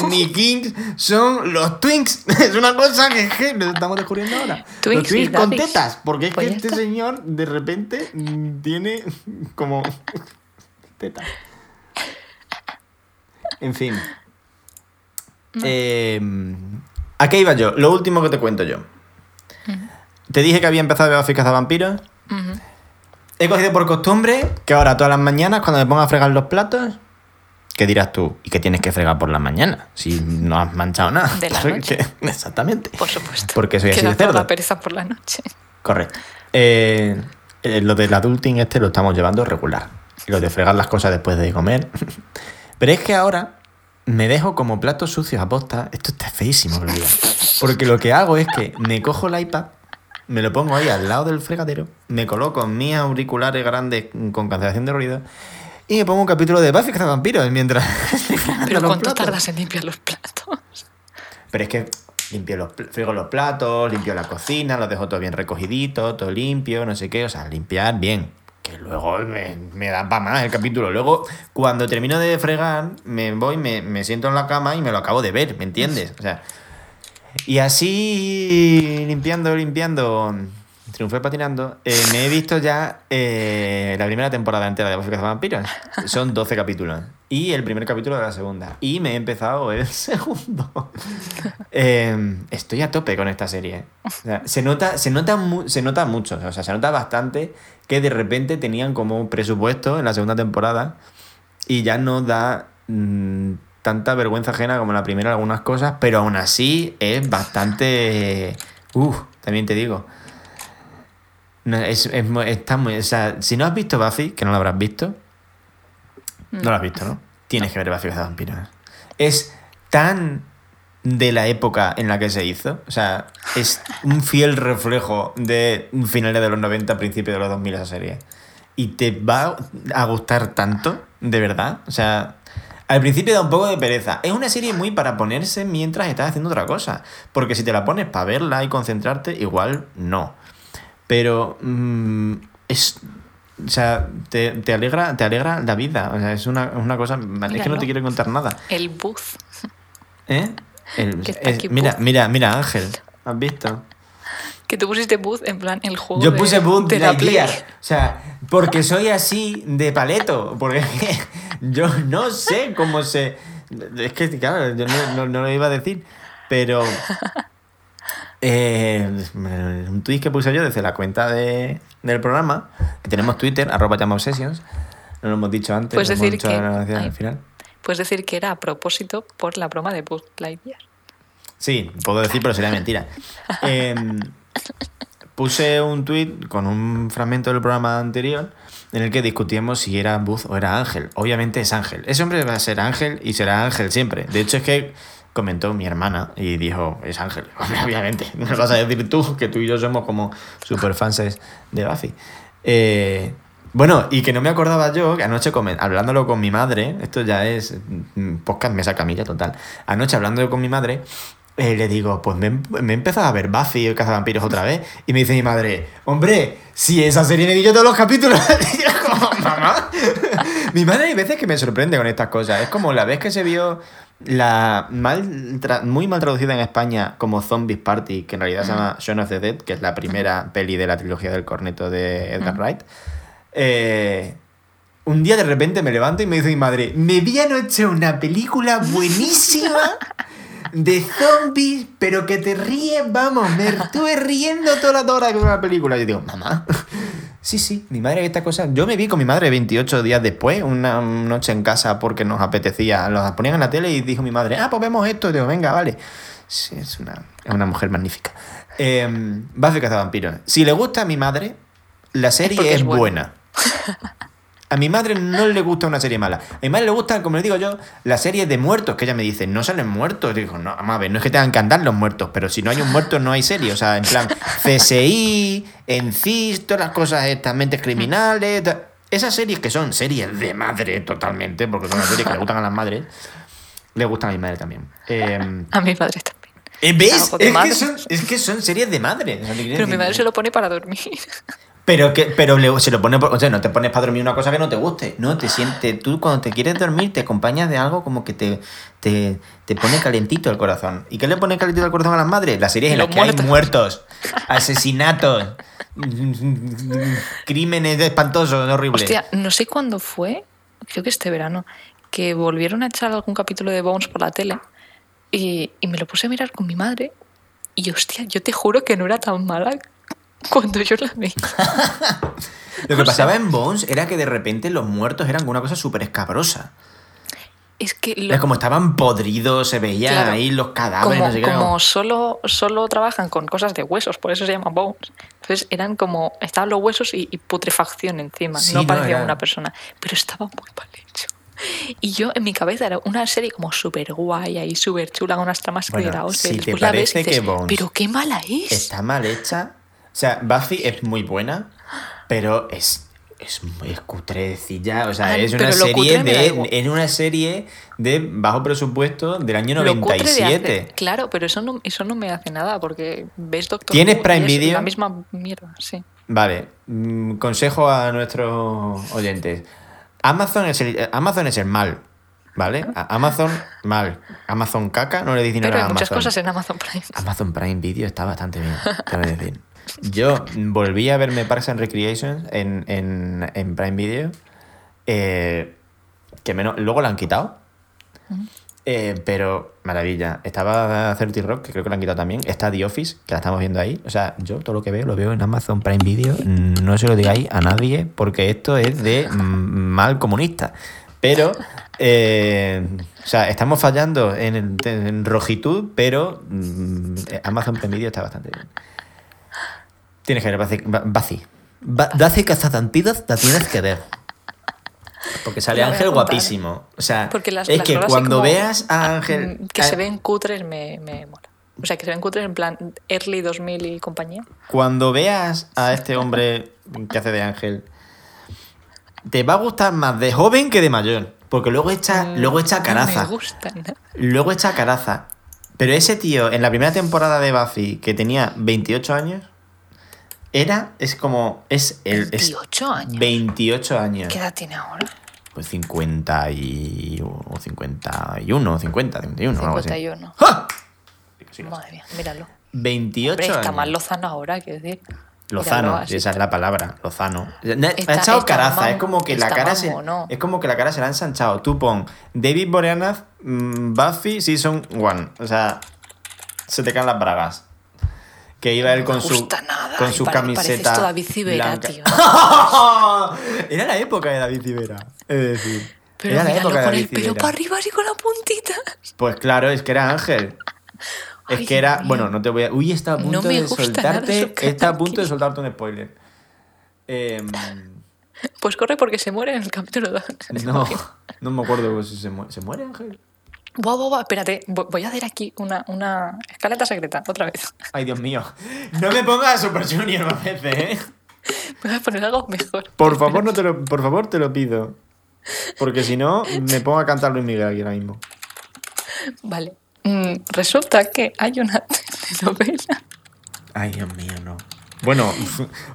No. Mis kings son los twinks. Es una cosa que, que lo estamos descubriendo ahora. Twinks los twinks y con tetas. Porque es Pues que ya este está. señor de repente tiene como tetas. En fin. Eh, ¿A qué iba yo? Lo último que te cuento yo. Te dije que había empezado a ver Buffy Cazavampiros. Ujú. He cogido por costumbre que ahora todas las mañanas cuando me pongo a fregar los platos, ¿qué dirás tú? ¿Y qué tienes que fregar por la mañana? Si no has manchado nada. De la noche. Exactamente. Por supuesto. Porque soy así de cerdo. la pereza por la noche. Correcto. Eh, eh, lo del adulting este lo estamos llevando regular. Y Lo de fregar las cosas después de comer. Pero es que ahora me dejo como platos sucios a posta. Esto está feísimo. Porque lo que hago es que me cojo el iPad, me lo pongo ahí al lado del fregadero, me coloco mis auriculares grandes con cancelación de ruido y me pongo un capítulo de Buffy Cazavampiros mientras Pero los ¿cuánto tardas en limpiar los platos? Pero es que limpio los, frigo los platos, limpio la cocina, lo dejo todo bien recogidito, todo limpio, no sé qué, o sea, limpiar bien. Que luego me, me da para más el capítulo. Luego, cuando termino de fregar, me voy, me, me siento en la cama y me lo acabo de ver, ¿me entiendes? O sea, y así, limpiando, limpiando, triunfé patinando, eh, me he visto ya eh, la primera temporada entera de Buffy Vampiros. Son 12 capítulos. Y el primer capítulo de la segunda. Y me he empezado el segundo. Eh, estoy a tope con esta serie. O sea, se, nota, se, nota se nota mucho, o sea, se nota bastante que de repente tenían como presupuesto en la segunda temporada y ya no da mm, tanta vergüenza ajena como la primera algunas cosas, pero aún así es bastante... Uf, también te digo. No, es, es está muy, o sea, si no has visto Buffy, que no lo habrás visto, no lo has visto, ¿no? Tienes que ver Buffy Vampiros. Es tan de la época en la que se hizo. O sea, es un fiel reflejo de finales de los 90, principios de los 2000 esa serie. Y te va a gustar tanto, de verdad. O sea, al principio da un poco de pereza. Es una serie muy para ponerse mientras estás haciendo otra cosa. Porque si te la pones para verla y concentrarte, igual no. Pero mm, es... O sea, te, te alegra, te alegra la vida. O sea, es una, una cosa... Es que no te quiero contar nada. El buzz. ¿Eh? El- es- mira, mira, mira, Ángel. ¿Has visto? Que tú pusiste buzz en plan el juego Yo de- puse Boot de la. Lightyear. O sea, porque soy así de paleto. Porque yo no sé cómo se. Es que, claro, yo no, no- no lo iba a decir. Pero. eh, un tweet que puse yo desde la cuenta de, del programa, que tenemos Twitter, arroba llama obsessions. No lo hemos dicho antes, Puedes decir que- ay. final. Puedes decir que era a propósito por la broma de Buzz Lightyear. Sí, puedo decir, pero sería mentira. Em, puse un tweet con un fragmento del programa anterior en el que discutíamos si era Buzz o era Ángel. Obviamente es Ángel. Ese hombre va a ser Ángel y será Ángel siempre. De hecho, es que comentó mi hermana y dijo, es Ángel. Obviamente. No vas a decir tú, que tú y yo somos como super fans de Buffy. Eh, bueno, y que no me acordaba yo, que anoche hablándolo con mi madre, esto ya es mm, podcast mesa camilla total. Anoche hablándolo con mi madre, eh, le digo, pues me, he- me he empezado a ver Buffy el cazavampiros otra vez. Y me dice mi madre, hombre, si esa serie me yo todos los capítulos. Y yo como, mamá. mi madre hay veces que me sorprende con estas cosas. Es como la vez que se vio la mal muy mal traducida en España como Zombies Party, que en realidad se llama Shaun of the Dead, que es la primera peli de la trilogía del corneto de Edgar Wright. Eh, un día de repente me levanto y me dice mi madre, me vi anoche una película buenísima de zombies, pero que te ríes, vamos, me estuve riendo toda la hora con una película. Y yo digo, mamá, Sí, sí, mi madre esta cosa. Yo me vi con mi madre 28 días después, una noche en casa porque nos apetecía. Los ponían en la tele y dijo mi madre, ah, pues vemos esto. Y digo, venga, vale. Sí, es una, es una mujer magnífica. Eh, Buffy Cazavampiros. Si le gusta a mi madre, la serie es buena. buena. A mi madre no le gusta una serie mala. A mi madre le gusta, como le digo yo, la serie de muertos, que ella me dice, no salen muertos. Y digo, no, a ver, no es que tengan que andar los muertos, pero si no hay un muerto no hay serie. O sea, en plan, CSI, ENCIS, todas las cosas estas, mentes criminales. Esas series que son series de madre totalmente, porque son las series que le gustan a las madres, le gustan a mi madre también. Eh, A mi madre también. eh, ¿Ves? Es que, son, es que son series de madre. Pero mi madre se lo pone para dormir. Pero que, pero le- se lo pone, por- o sea, no te pones para dormir una cosa que no te guste, no, te sientes, tú cuando te quieres dormir te acompañas de algo como que te, te, te pone calentito el corazón. ¿Y qué le pone calentito el corazón a las madres? Las series en las que hay muertos. muertos, asesinatos, crímenes espantosos, horribles. Hostia, no sé cuándo fue, creo que este verano, que volvieron a echar algún capítulo de Bones por la tele y, y me lo puse a mirar con mi madre y hostia, yo te juro que no era tan mala cuando yo la vi. Lo que o sea- pasaba en Bones era que de repente los muertos eran una cosa súper escabrosa. Es que lo- Era como estaban podridos, se veían Claro. ahí los cadáveres, como, no sé qué. como solo, solo trabajan con cosas de huesos, por eso se llaman bones. Entonces eran como, estaban los huesos y, y putrefacción encima, Sí, no no, parecía era- una persona, pero estaba muy mal hecho. Y yo en mi cabeza era una serie como súper guay y súper chula, con unas tramas Bueno, que si te la ves y parece que dices, Bones pero qué mala es. Está mal hecha. O sea, Buffy es muy buena, pero es, es, es cutrecilla. O sea, es una serie de. Es una serie de bajo presupuesto del año Lo cutre de 97. hacer- claro, pero eso no, eso no me hace nada porque ves Doctor ¿Tienes Who y Prime es Video? La misma mierda, sí. Vale. mm, consejo a nuestros oyentes. Amazon es el, Amazon es el mal. ¿Vale? A- Amazon mal. Amazon caca, no le dice nada a hay Amazon. muchas cosas en Amazon Prime. Amazon Prime Video está bastante bien, te voy a decir. Yo volví a verme Parks and Recreation en, en, en Prime Video. eh, que menos, luego la han quitado. Eh, pero maravilla. Estaba 30 Rock, que creo que la han quitado también. Está The Office, que la estamos viendo ahí. O sea, yo todo lo que veo lo veo en Amazon Prime Video. No se lo digáis a nadie porque esto es de mm, mal comunista. Pero, eh, o sea, estamos fallando en, en rojitud, pero mm, Amazon Prime Video está bastante bien. Tienes que ver Buffy. Buffy. Ba- Buffy Cazavampiros la tienes que ver. Porque sale Ángel guapísimo. O sea, Porque las, es las que cuando como, veas a Ángel. mm, Que a- se ven cutres me, me mola. O sea, que se ven cutres en plan early 2000 y compañía. Cuando veas a este hombre que hace de Ángel, te va a gustar más de joven que de mayor. Porque luego echa, Mm, luego echa no caraza. me gustan. Luego echa caraza. Pero ese tío, en la primera temporada de Buffy, que tenía 28 años, era, es como, es el... es 28 años. 28 años. ¿Qué edad tiene ahora? Pues 50 y... o 51, 50, 51, algo así. 51. ¡Ja! Sí, no. Madre mía, míralo. 28 Hombre, está años. más Lozano ahora, quiero decir. Lozano, Míralo, esa es la palabra, Lozano. Está- ha echado caraza, es como que la cara se, mamono. es como que la cara se la ha ensanchado. Tú pon David Boreanaz, mm, Buffy Season 1. O sea, se te caen las bragas. Que iba él No con su nada, con su camiseta tú David Civera, tío. Era la época de David Civera, es decir, Pero era la época de con David el pelo Civera. para arriba así con la puntita. Pues claro, es que era Ángel. Es Ay, que era, Dios bueno, no te voy a. Uy, está a punto de soltarte. Está a punto de soltarte un spoiler. Em, Pues corre porque se muere en el capítulo 2. no, no me acuerdo si se muere. ¿Se muere Ángel? Guau, guau, guau, espérate. vo- Voy a hacer aquí una, una escaleta secreta, otra vez. Ay, Dios mío. No me pongas a Super Junior más veces, ¿eh? Voy a poner algo mejor. Por favor, no te lo, por favor, te lo pido. Porque si no, me pongo a cantar Luis Miguel aquí ahora mismo. Vale. Mm, resulta que hay una telenovela. Ay, Dios mío, no. Bueno,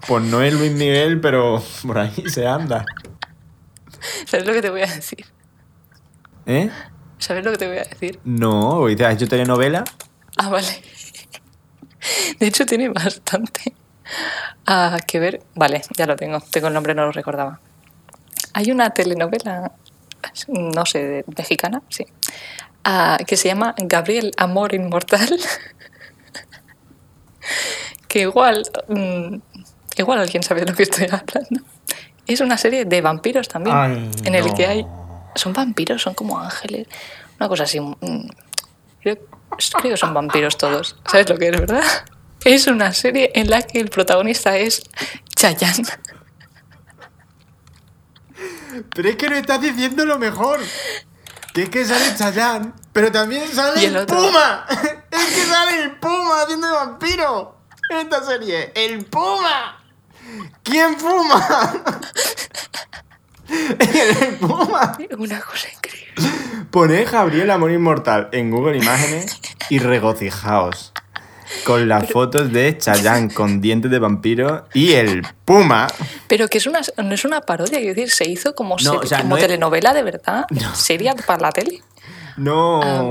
pues no es Luis Miguel, pero por ahí se anda. ¿Sabes lo que te voy a decir? ¿Eh? ¿Sabes lo que te voy a decir? No, ¿has hecho telenovela? Ah, vale. De hecho, tiene bastante ah, que ver. Vale, ya lo tengo. Tengo el nombre, no lo recordaba. Hay una telenovela, no sé, mexicana, sí, ah, que se llama Gabriel Amor Inmortal. que igual, mm, igual alguien sabe de lo que estoy hablando. Es una serie de vampiros también, Ay, en el no. que hay... Son vampiros, son como ángeles, una cosa así. mm, Creo, creo que son vampiros todos. ¿Sabes lo que es, verdad? Es una serie en la que el protagonista es Chayanne. Pero es que no estás diciendo lo mejor. Que es que sale Chayanne, pero también sale el. Puma. Es que sale el Puma haciendo de vampiro en esta serie. ¡El Puma! ¿Quién fuma? el Puma. Una cosa increíble. Poned Gabriel Amor Inmortal en Google Imágenes y regocijaos con las fotos de Chayanne con dientes de vampiro y el Puma. Pero que es una, no es una parodia, quiero decir, se hizo como, No, o sea, como no es- telenovela de verdad, No. seria para la tele. No, Ah,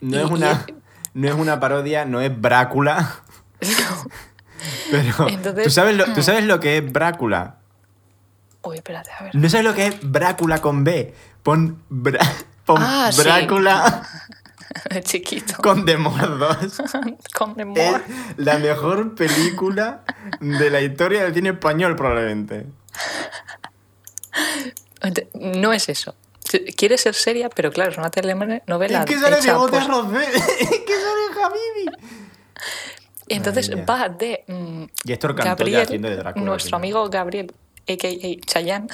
no y- es una, no es una parodia, no es Brácula. Pero Entonces- ¿tú, sabes lo, ¿tú sabes lo que es Brácula? Uy, espérate, a ver. ¿No sabes lo que es Brácula con B? Pon, Brá- pon Ah, sí. Brácula Chiquito. con Demordos. Con Es Demor. la mejor película de la historia del cine español, probablemente. Ent- No es eso. Quiere ser seria, pero claro, es una telenovela es que sale hecha, Bigote pues, Rosé. Es que sale Habibi. Entonces va de mm, Y ya Gabriel, haciendo de Drácula, nuestro amigo Gabriel, a.k.a. Chayanne,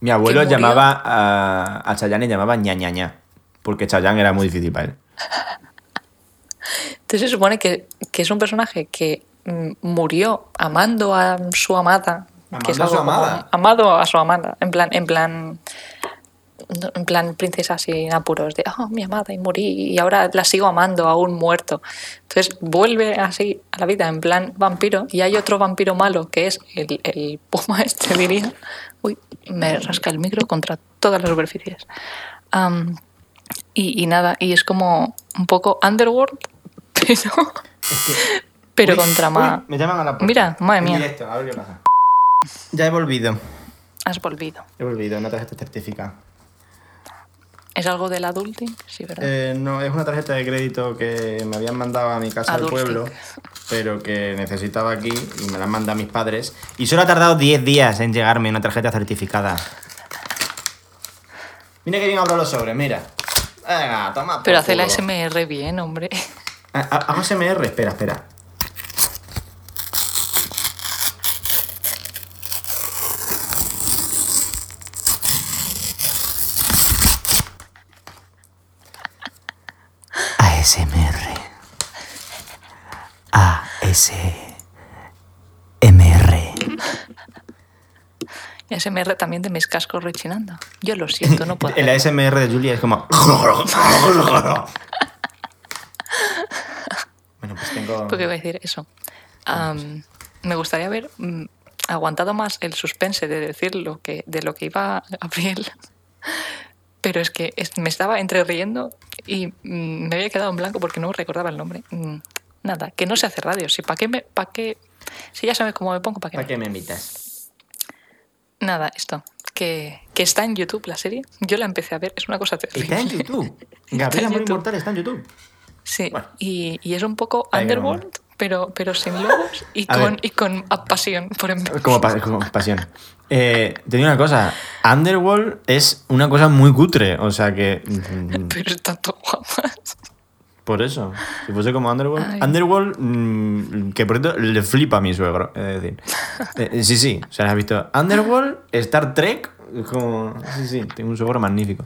Mi abuelo llamaba a, a Chayanne y llamaba ña ña ña, porque Chayanne era muy difícil para él. Entonces se supone que, que es un personaje que mm, murió amando a su amada. que es Amando a su amada. amado a su amada. En plan, en plan. No, En plan, princesa sin apuros, de oh, mi amada y morí, y ahora la sigo amando aún muerto. Entonces vuelve así a la vida, en plan vampiro, y hay otro vampiro malo que es el, el puma, este diría. Uy, me rasca el micro contra todas las superficies. Y, y nada, y es como un poco underworld, pero, pero Uy, contra más. Me llaman a la puerta. Mira, madre mía. directo, a ver qué pasa. Ya he volvido. Has volvido. He volvido, una tarjeta certificada. ¿Es algo del adulting? Sí, ¿verdad? Eh, no, es una tarjeta de crédito que me habían mandado a mi casa del pueblo, pero que necesitaba aquí y me la han mandado mis padres. Y solo ha tardado 10 días en llegarme una tarjeta certificada. Mira que bien abro los sobres, mira. Venga, toma. pero hace la. SMR bien, hombre. Ah, ah, Hago SMR, espera, espera. ASMR. ASMR. Y SMR también de mis cascos rechinando. Yo lo siento, no puedo. El hacerlo. ASMR de Julia es como. bueno, pues tengo. ¿Por qué iba a decir eso? Me gustaría haber mm, aguantado más el suspense de decir lo que, de lo que iba Gabriel. Pero es que me estaba entre riendo y mm, me había quedado en blanco porque no recordaba el nombre. Mm, Nada, que no se hace radio. Si para qué me, para qué, si ya sabes cómo me pongo, para qué. ¿Para me- qué me invitas? Nada, esto. Que, que está en YouTube la serie. Yo la empecé a ver, es una cosa terrible. Está en YouTube. Está Gabriel en Amor YouTube. Inmortal está en YouTube. Sí, Bueno. y, y es un poco underworld, pero, pero sin lobos y con, y con pasión por en vez. Como, pa- como pasión. Eh, te digo una cosa. Underworld es una cosa muy cutre. O sea que. mm, Pero está todo guapas. Por eso. Si fuese como Underworld. Ay. Underworld, mm, que por cierto le flipa a mi suegro. Es decir. Eh, sí, sí. O sea, ¿has visto? Underworld, Star Trek. Como. Sí, sí. Tengo un suegro magnífico.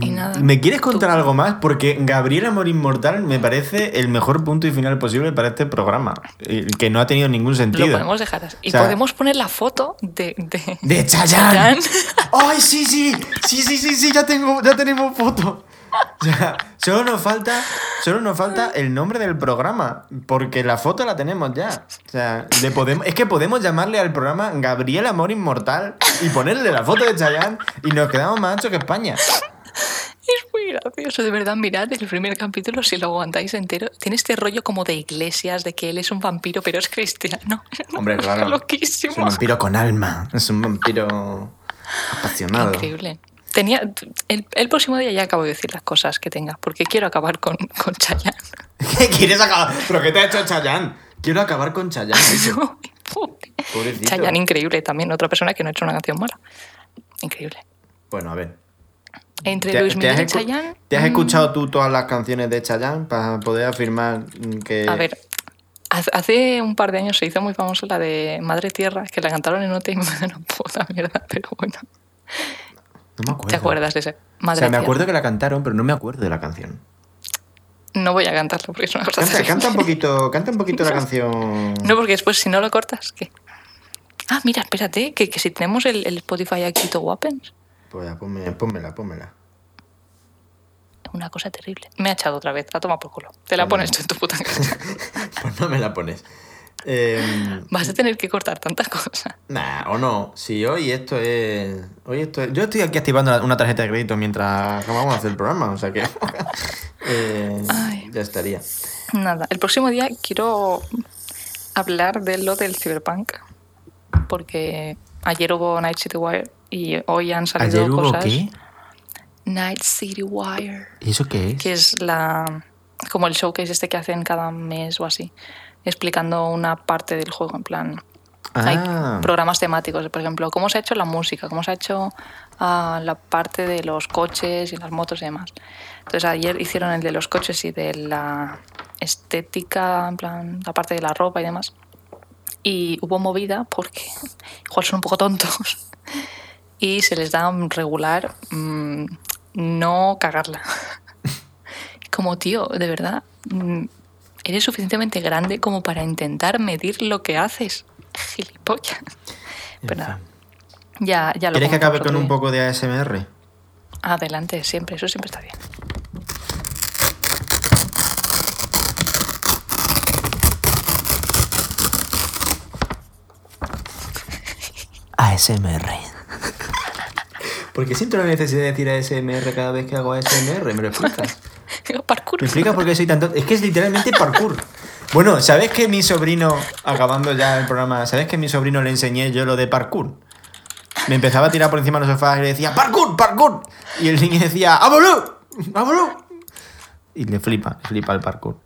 Y nada. ¿Me quieres contar tú- algo más? Porque Gabriel Amor Inmortal me parece el mejor punto y final posible para este programa. Que no ha tenido ningún sentido. Lo podemos dejar así. Y O sea, podemos poner la foto de. de, De Chayanne. Chayanne. ¡Ay, sí, sí! Sí, sí, sí, sí, ya, tengo, ya tenemos foto. O sea, solo nos falta, solo nos falta el nombre del programa, porque la foto la tenemos ya. O sea, le podemos, es que podemos llamarle al programa Gabriel Amor Inmortal y ponerle la foto de Chayanne y nos quedamos más anchos que España. Es muy gracioso, de verdad. Mirad el primer capítulo, si lo aguantáis entero. Tiene este rollo como de iglesias, de que él es un vampiro, pero es cristiano. Hombre, claro. Es un Loquísimo. vampiro con alma, es un vampiro apasionado. Increíble. Tenía, el, el próximo día ya acabo de decir las cosas que tenga, porque quiero acabar con, con Chayanne. ¿Qué quieres acabar? ¿Pero qué te ha hecho Chayanne? Quiero acabar con Chayanne. No, Pobrecito. Chayanne, increíble también, otra persona que no ha hecho una canción mala. Increíble. Bueno, a ver. Entre ¿Te, Luis Miguel has y Chayanne. ¿Te has mm, escuchado tú todas las canciones de Chayanne para poder afirmar que... A ver, hace un par de años se hizo muy famosa la de Madre Tierra, que la cantaron en OT y me una puta mierda, pero bueno. No me acuerdo. ¿Te acuerdas de ese? O Madre sea, me acuerdo que la cantaron, pero no me acuerdo de la canción. No voy a cantarlo porque es una cosa Canta, canta un poquito, canta un poquito la canción. No, porque después si no lo cortas, ¿qué? Ah, mira, espérate, que, que si tenemos el, el Spotify aquí todo Weapons, Pues ya, ponme- pónmela, pónmela. una cosa terrible. Me ha echado otra vez, la toma por culo. Te la Pues pones no. tú en tu puta casa. Pues no me la pones. Eh, Vas a tener que cortar tantas cosas. nah, o no. Si hoy esto es. Hoy esto es- Yo estoy aquí activando una tarjeta de crédito mientras acabamos de hacer el programa, o sea que. eh, Ay. ya estaría. Nada, el próximo día quiero hablar de lo del Cyberpunk, porque ayer hubo Night City Wire y hoy han salido ¿Ayer hubo cosas. qué? Night City Wire. ¿Y eso qué es? que es la como el showcase este que hacen cada mes o así, explicando una parte del juego, en plan... Hay Ah. programas temáticos, por ejemplo, cómo se ha hecho la música, cómo se ha hecho ah, la parte de los coches y las motos y demás. Entonces ayer hicieron el de los coches y de la estética, en plan, la parte de la ropa y demás. Y hubo movida porque igual son un poco tontos y se les da regular mm, no cagarla. Como tío, de verdad, mm, eres suficientemente grande como para intentar medir lo que haces. Gilipollas. Pero nada, ya, ya lo ¿Quieres que acabe con un poco de ASMR? Adelante, siempre, eso siempre está bien. ASMR. Porque siento la necesidad de decir ASMR cada vez que hago ASMR, ¿me lo explicas? Parkour. ¿Me explicas por qué soy tanto.? Es que es literalmente parkour. Bueno, ¿sabes que mi sobrino, acabando ya el programa, ¿sabes que mi sobrino le enseñé yo lo de parkour? Me empezaba a tirar por encima de los sofás y le decía, ¡parkour, parkour! Y el niño decía, ¡vámonos! ¡vámonos! Y le flipa, flipa el parkour.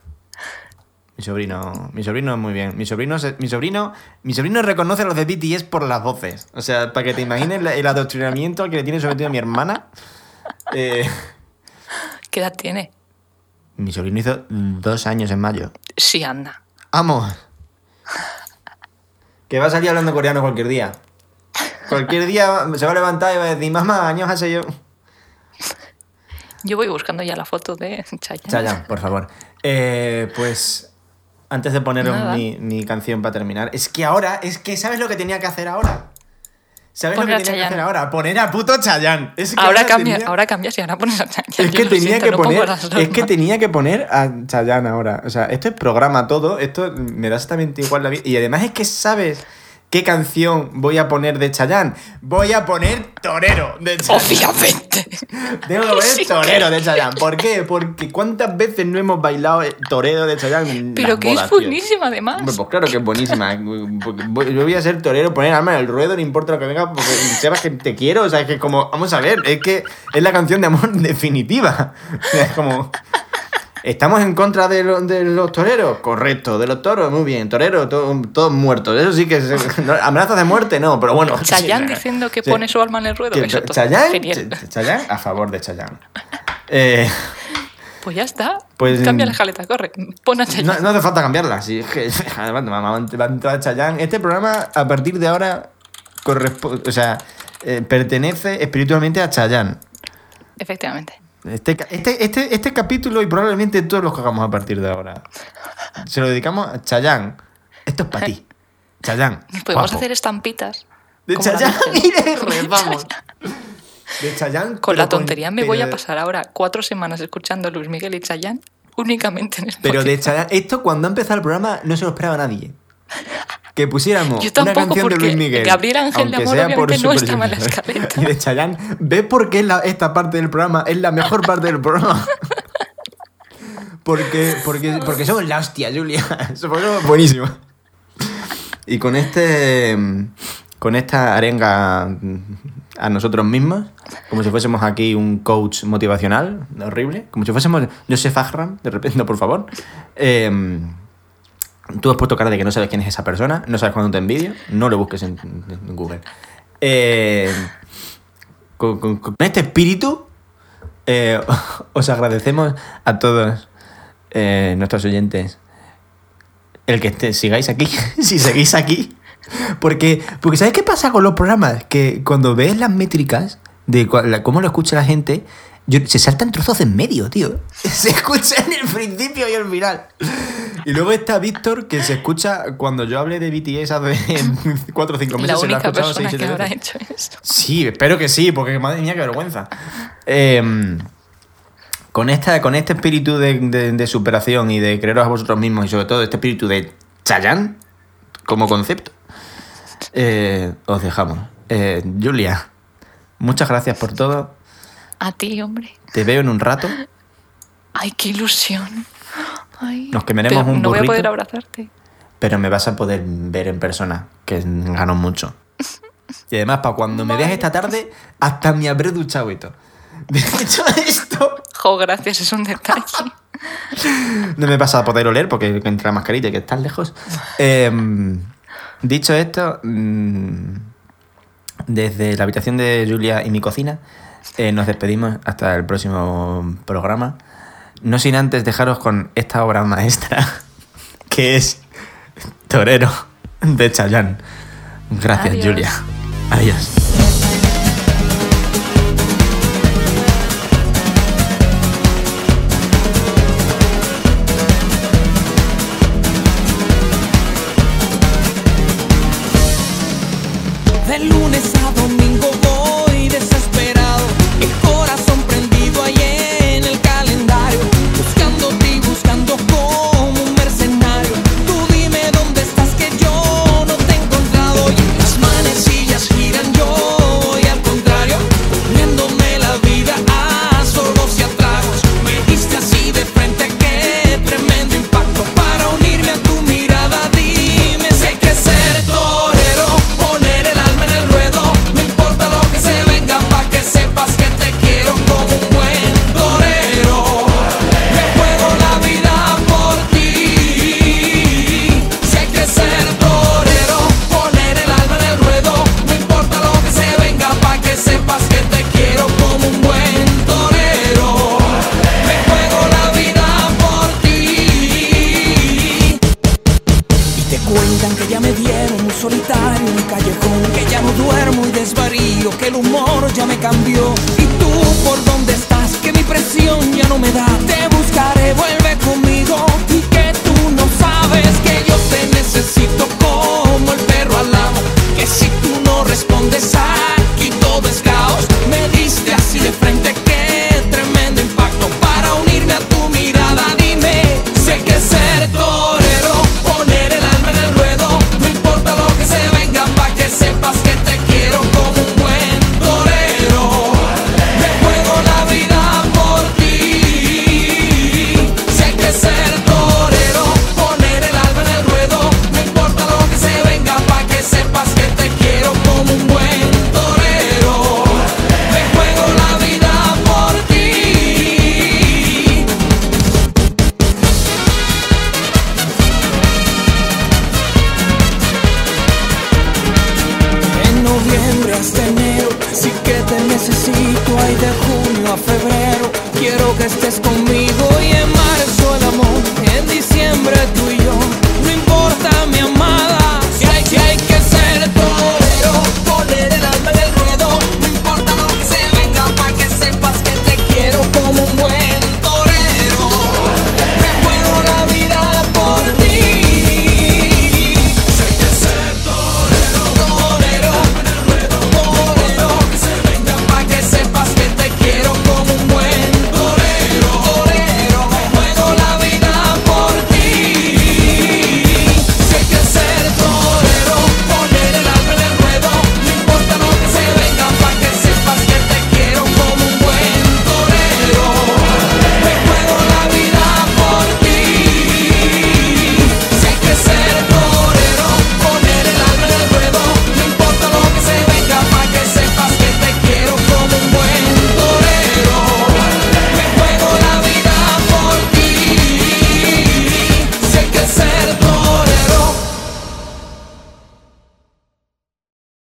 Mi sobrino, mi sobrino es muy bien. Mi sobrino, mi sobrino, mi sobrino reconoce a los de BTS por las voces. O sea, para que te imagines el adoctrinamiento que le tiene sometido mi hermana. Eh, ¿Qué edad tiene? Mi sobrino hizo dos años en mayo. Sí, anda. ¡Amo! Que va a salir hablando coreano cualquier día. Cualquier día se va a levantar y va a decir, mamá, años hace yo. Yo voy buscando ya la foto de Chayanne. Chayanne, por favor. Eh, pues antes de poneros mi, mi canción para terminar, es que ahora, es que ¿sabes lo que tenía que hacer ahora? ¿Sabes Poner lo que tenía que hacer ahora? Poner a puto Chayanne. Es que Ahora, cambia, tenía- ahora cambias y ahora pones a Chayanne. Es que tenía siento, que poner. Es que tenía que poner a Chayanne ahora. O sea, esto es programa todo. Esto me da exactamente igual la vida. Y además es que sabes qué canción voy a poner de Chayanne. Voy a poner Torero de Chayanne. Obviamente. Tengo que poner Torero de Chayanne. ¿Por qué? Porque cuántas veces no hemos bailado Torero de Chayanne. en Pero las que bodas, es tío? buenísima además. Hombre, Pues claro que es buenísima. Yo voy a ser torero, poner arma en el ruedo, no importa lo que venga, porque sepas que te quiero. O sea, es que como, vamos a ver, es que es la canción de amor definitiva. O sea, es como. ¿Estamos en contra de, lo- de los toreros? Correcto. ¿De los toros? Muy bien. Toreros, to- todos muertos. Eso sí que es. amenazas de muerte, no, pero bueno. Chayanne sí, diciendo que sí. pone su alma en el ruedo. Que- eso todo. Chayanne, Genial. Ch- Chayanne, a favor de Chayanne. Eh, Pues ya está. Pues, Cambia mm, la jaleta, corre. Pon a No, Chayanne. no hace falta cambiarla. Sí, es que además, mamá, va a entrar Chayanne. Este programa, a partir de ahora, correspo- o sea, eh, pertenece espiritualmente a Chayanne. Efectivamente. Este, este, este, este capítulo y probablemente todos los que hagamos a partir de ahora. Se lo dedicamos a Chayanne. Esto es para ti. Nos podemos guapo. hacer estampitas. De Virgen. y de rezamos. De Chayanne. Con la tontería me pero voy a pasar ahora cuatro semanas escuchando Luis Miguel y Chayanne únicamente en Spotify. Pero de Chayanne, esto cuando ha empezado el programa no se lo esperaba nadie. Que pusiéramos Yo una canción de Luis Miguel. Gabriel Ángel de Amor sea por no la escaleta. Y de Chayanne, ¿ves por qué la- esta parte del programa es la mejor parte del programa? porque, porque, porque somos la hostia, Julia. Somos somos buenísimos. Y con este. Con esta arenga a nosotros mismos, como si fuésemos aquí un coach motivacional, horrible, como si fuésemos Joseph Ahram, de repente, por favor. eh, Tú has puesto cara de que no sabes quién es esa persona, no sabes cuándo te envidio, no lo busques en, Google. Eh, con, este espíritu, eh, os agradecemos a todos eh, nuestros oyentes el que sigáis aquí, si seguís aquí. Porque, porque ¿sabes qué pasa con los programas? Que cuando ves las métricas de cómo lo escucha la gente, se saltan trozos en medio, tío. Se escucha en el principio y el final. Y luego está Víctor, que se escucha cuando yo hablé de BTS hace 4 o 5 meses. La se lo ha escuchado persona seis, que siete habrá veces. hecho eso. Sí, espero que sí, porque madre mía, qué vergüenza. Eh, con, esta, con este espíritu de, de- de superación y de creeros a vosotros mismos y sobre todo este espíritu de Chayanne como concepto, eh, os dejamos. Eh, Julia, muchas gracias por todo. A ti, hombre. Te veo en un rato. Ay, qué ilusión. Ay, Nos pero un No voy a burrito. poder abrazarte. pero me vas a poder ver en persona, que gano mucho. Y además, para cuando me veas esta tarde, hasta me habré duchado y todo. Dicho esto, Jo, gracias, es un detalle. no me vas a poder oler porque entre la mascarilla y que estás lejos. Em, dicho esto, mm, desde la habitación de Julia y mi cocina, eh, nos despedimos hasta el próximo programa. No sin antes dejaros con esta obra maestra, que es Torero de Chayanne. Gracias, Adiós. Julia. Adiós.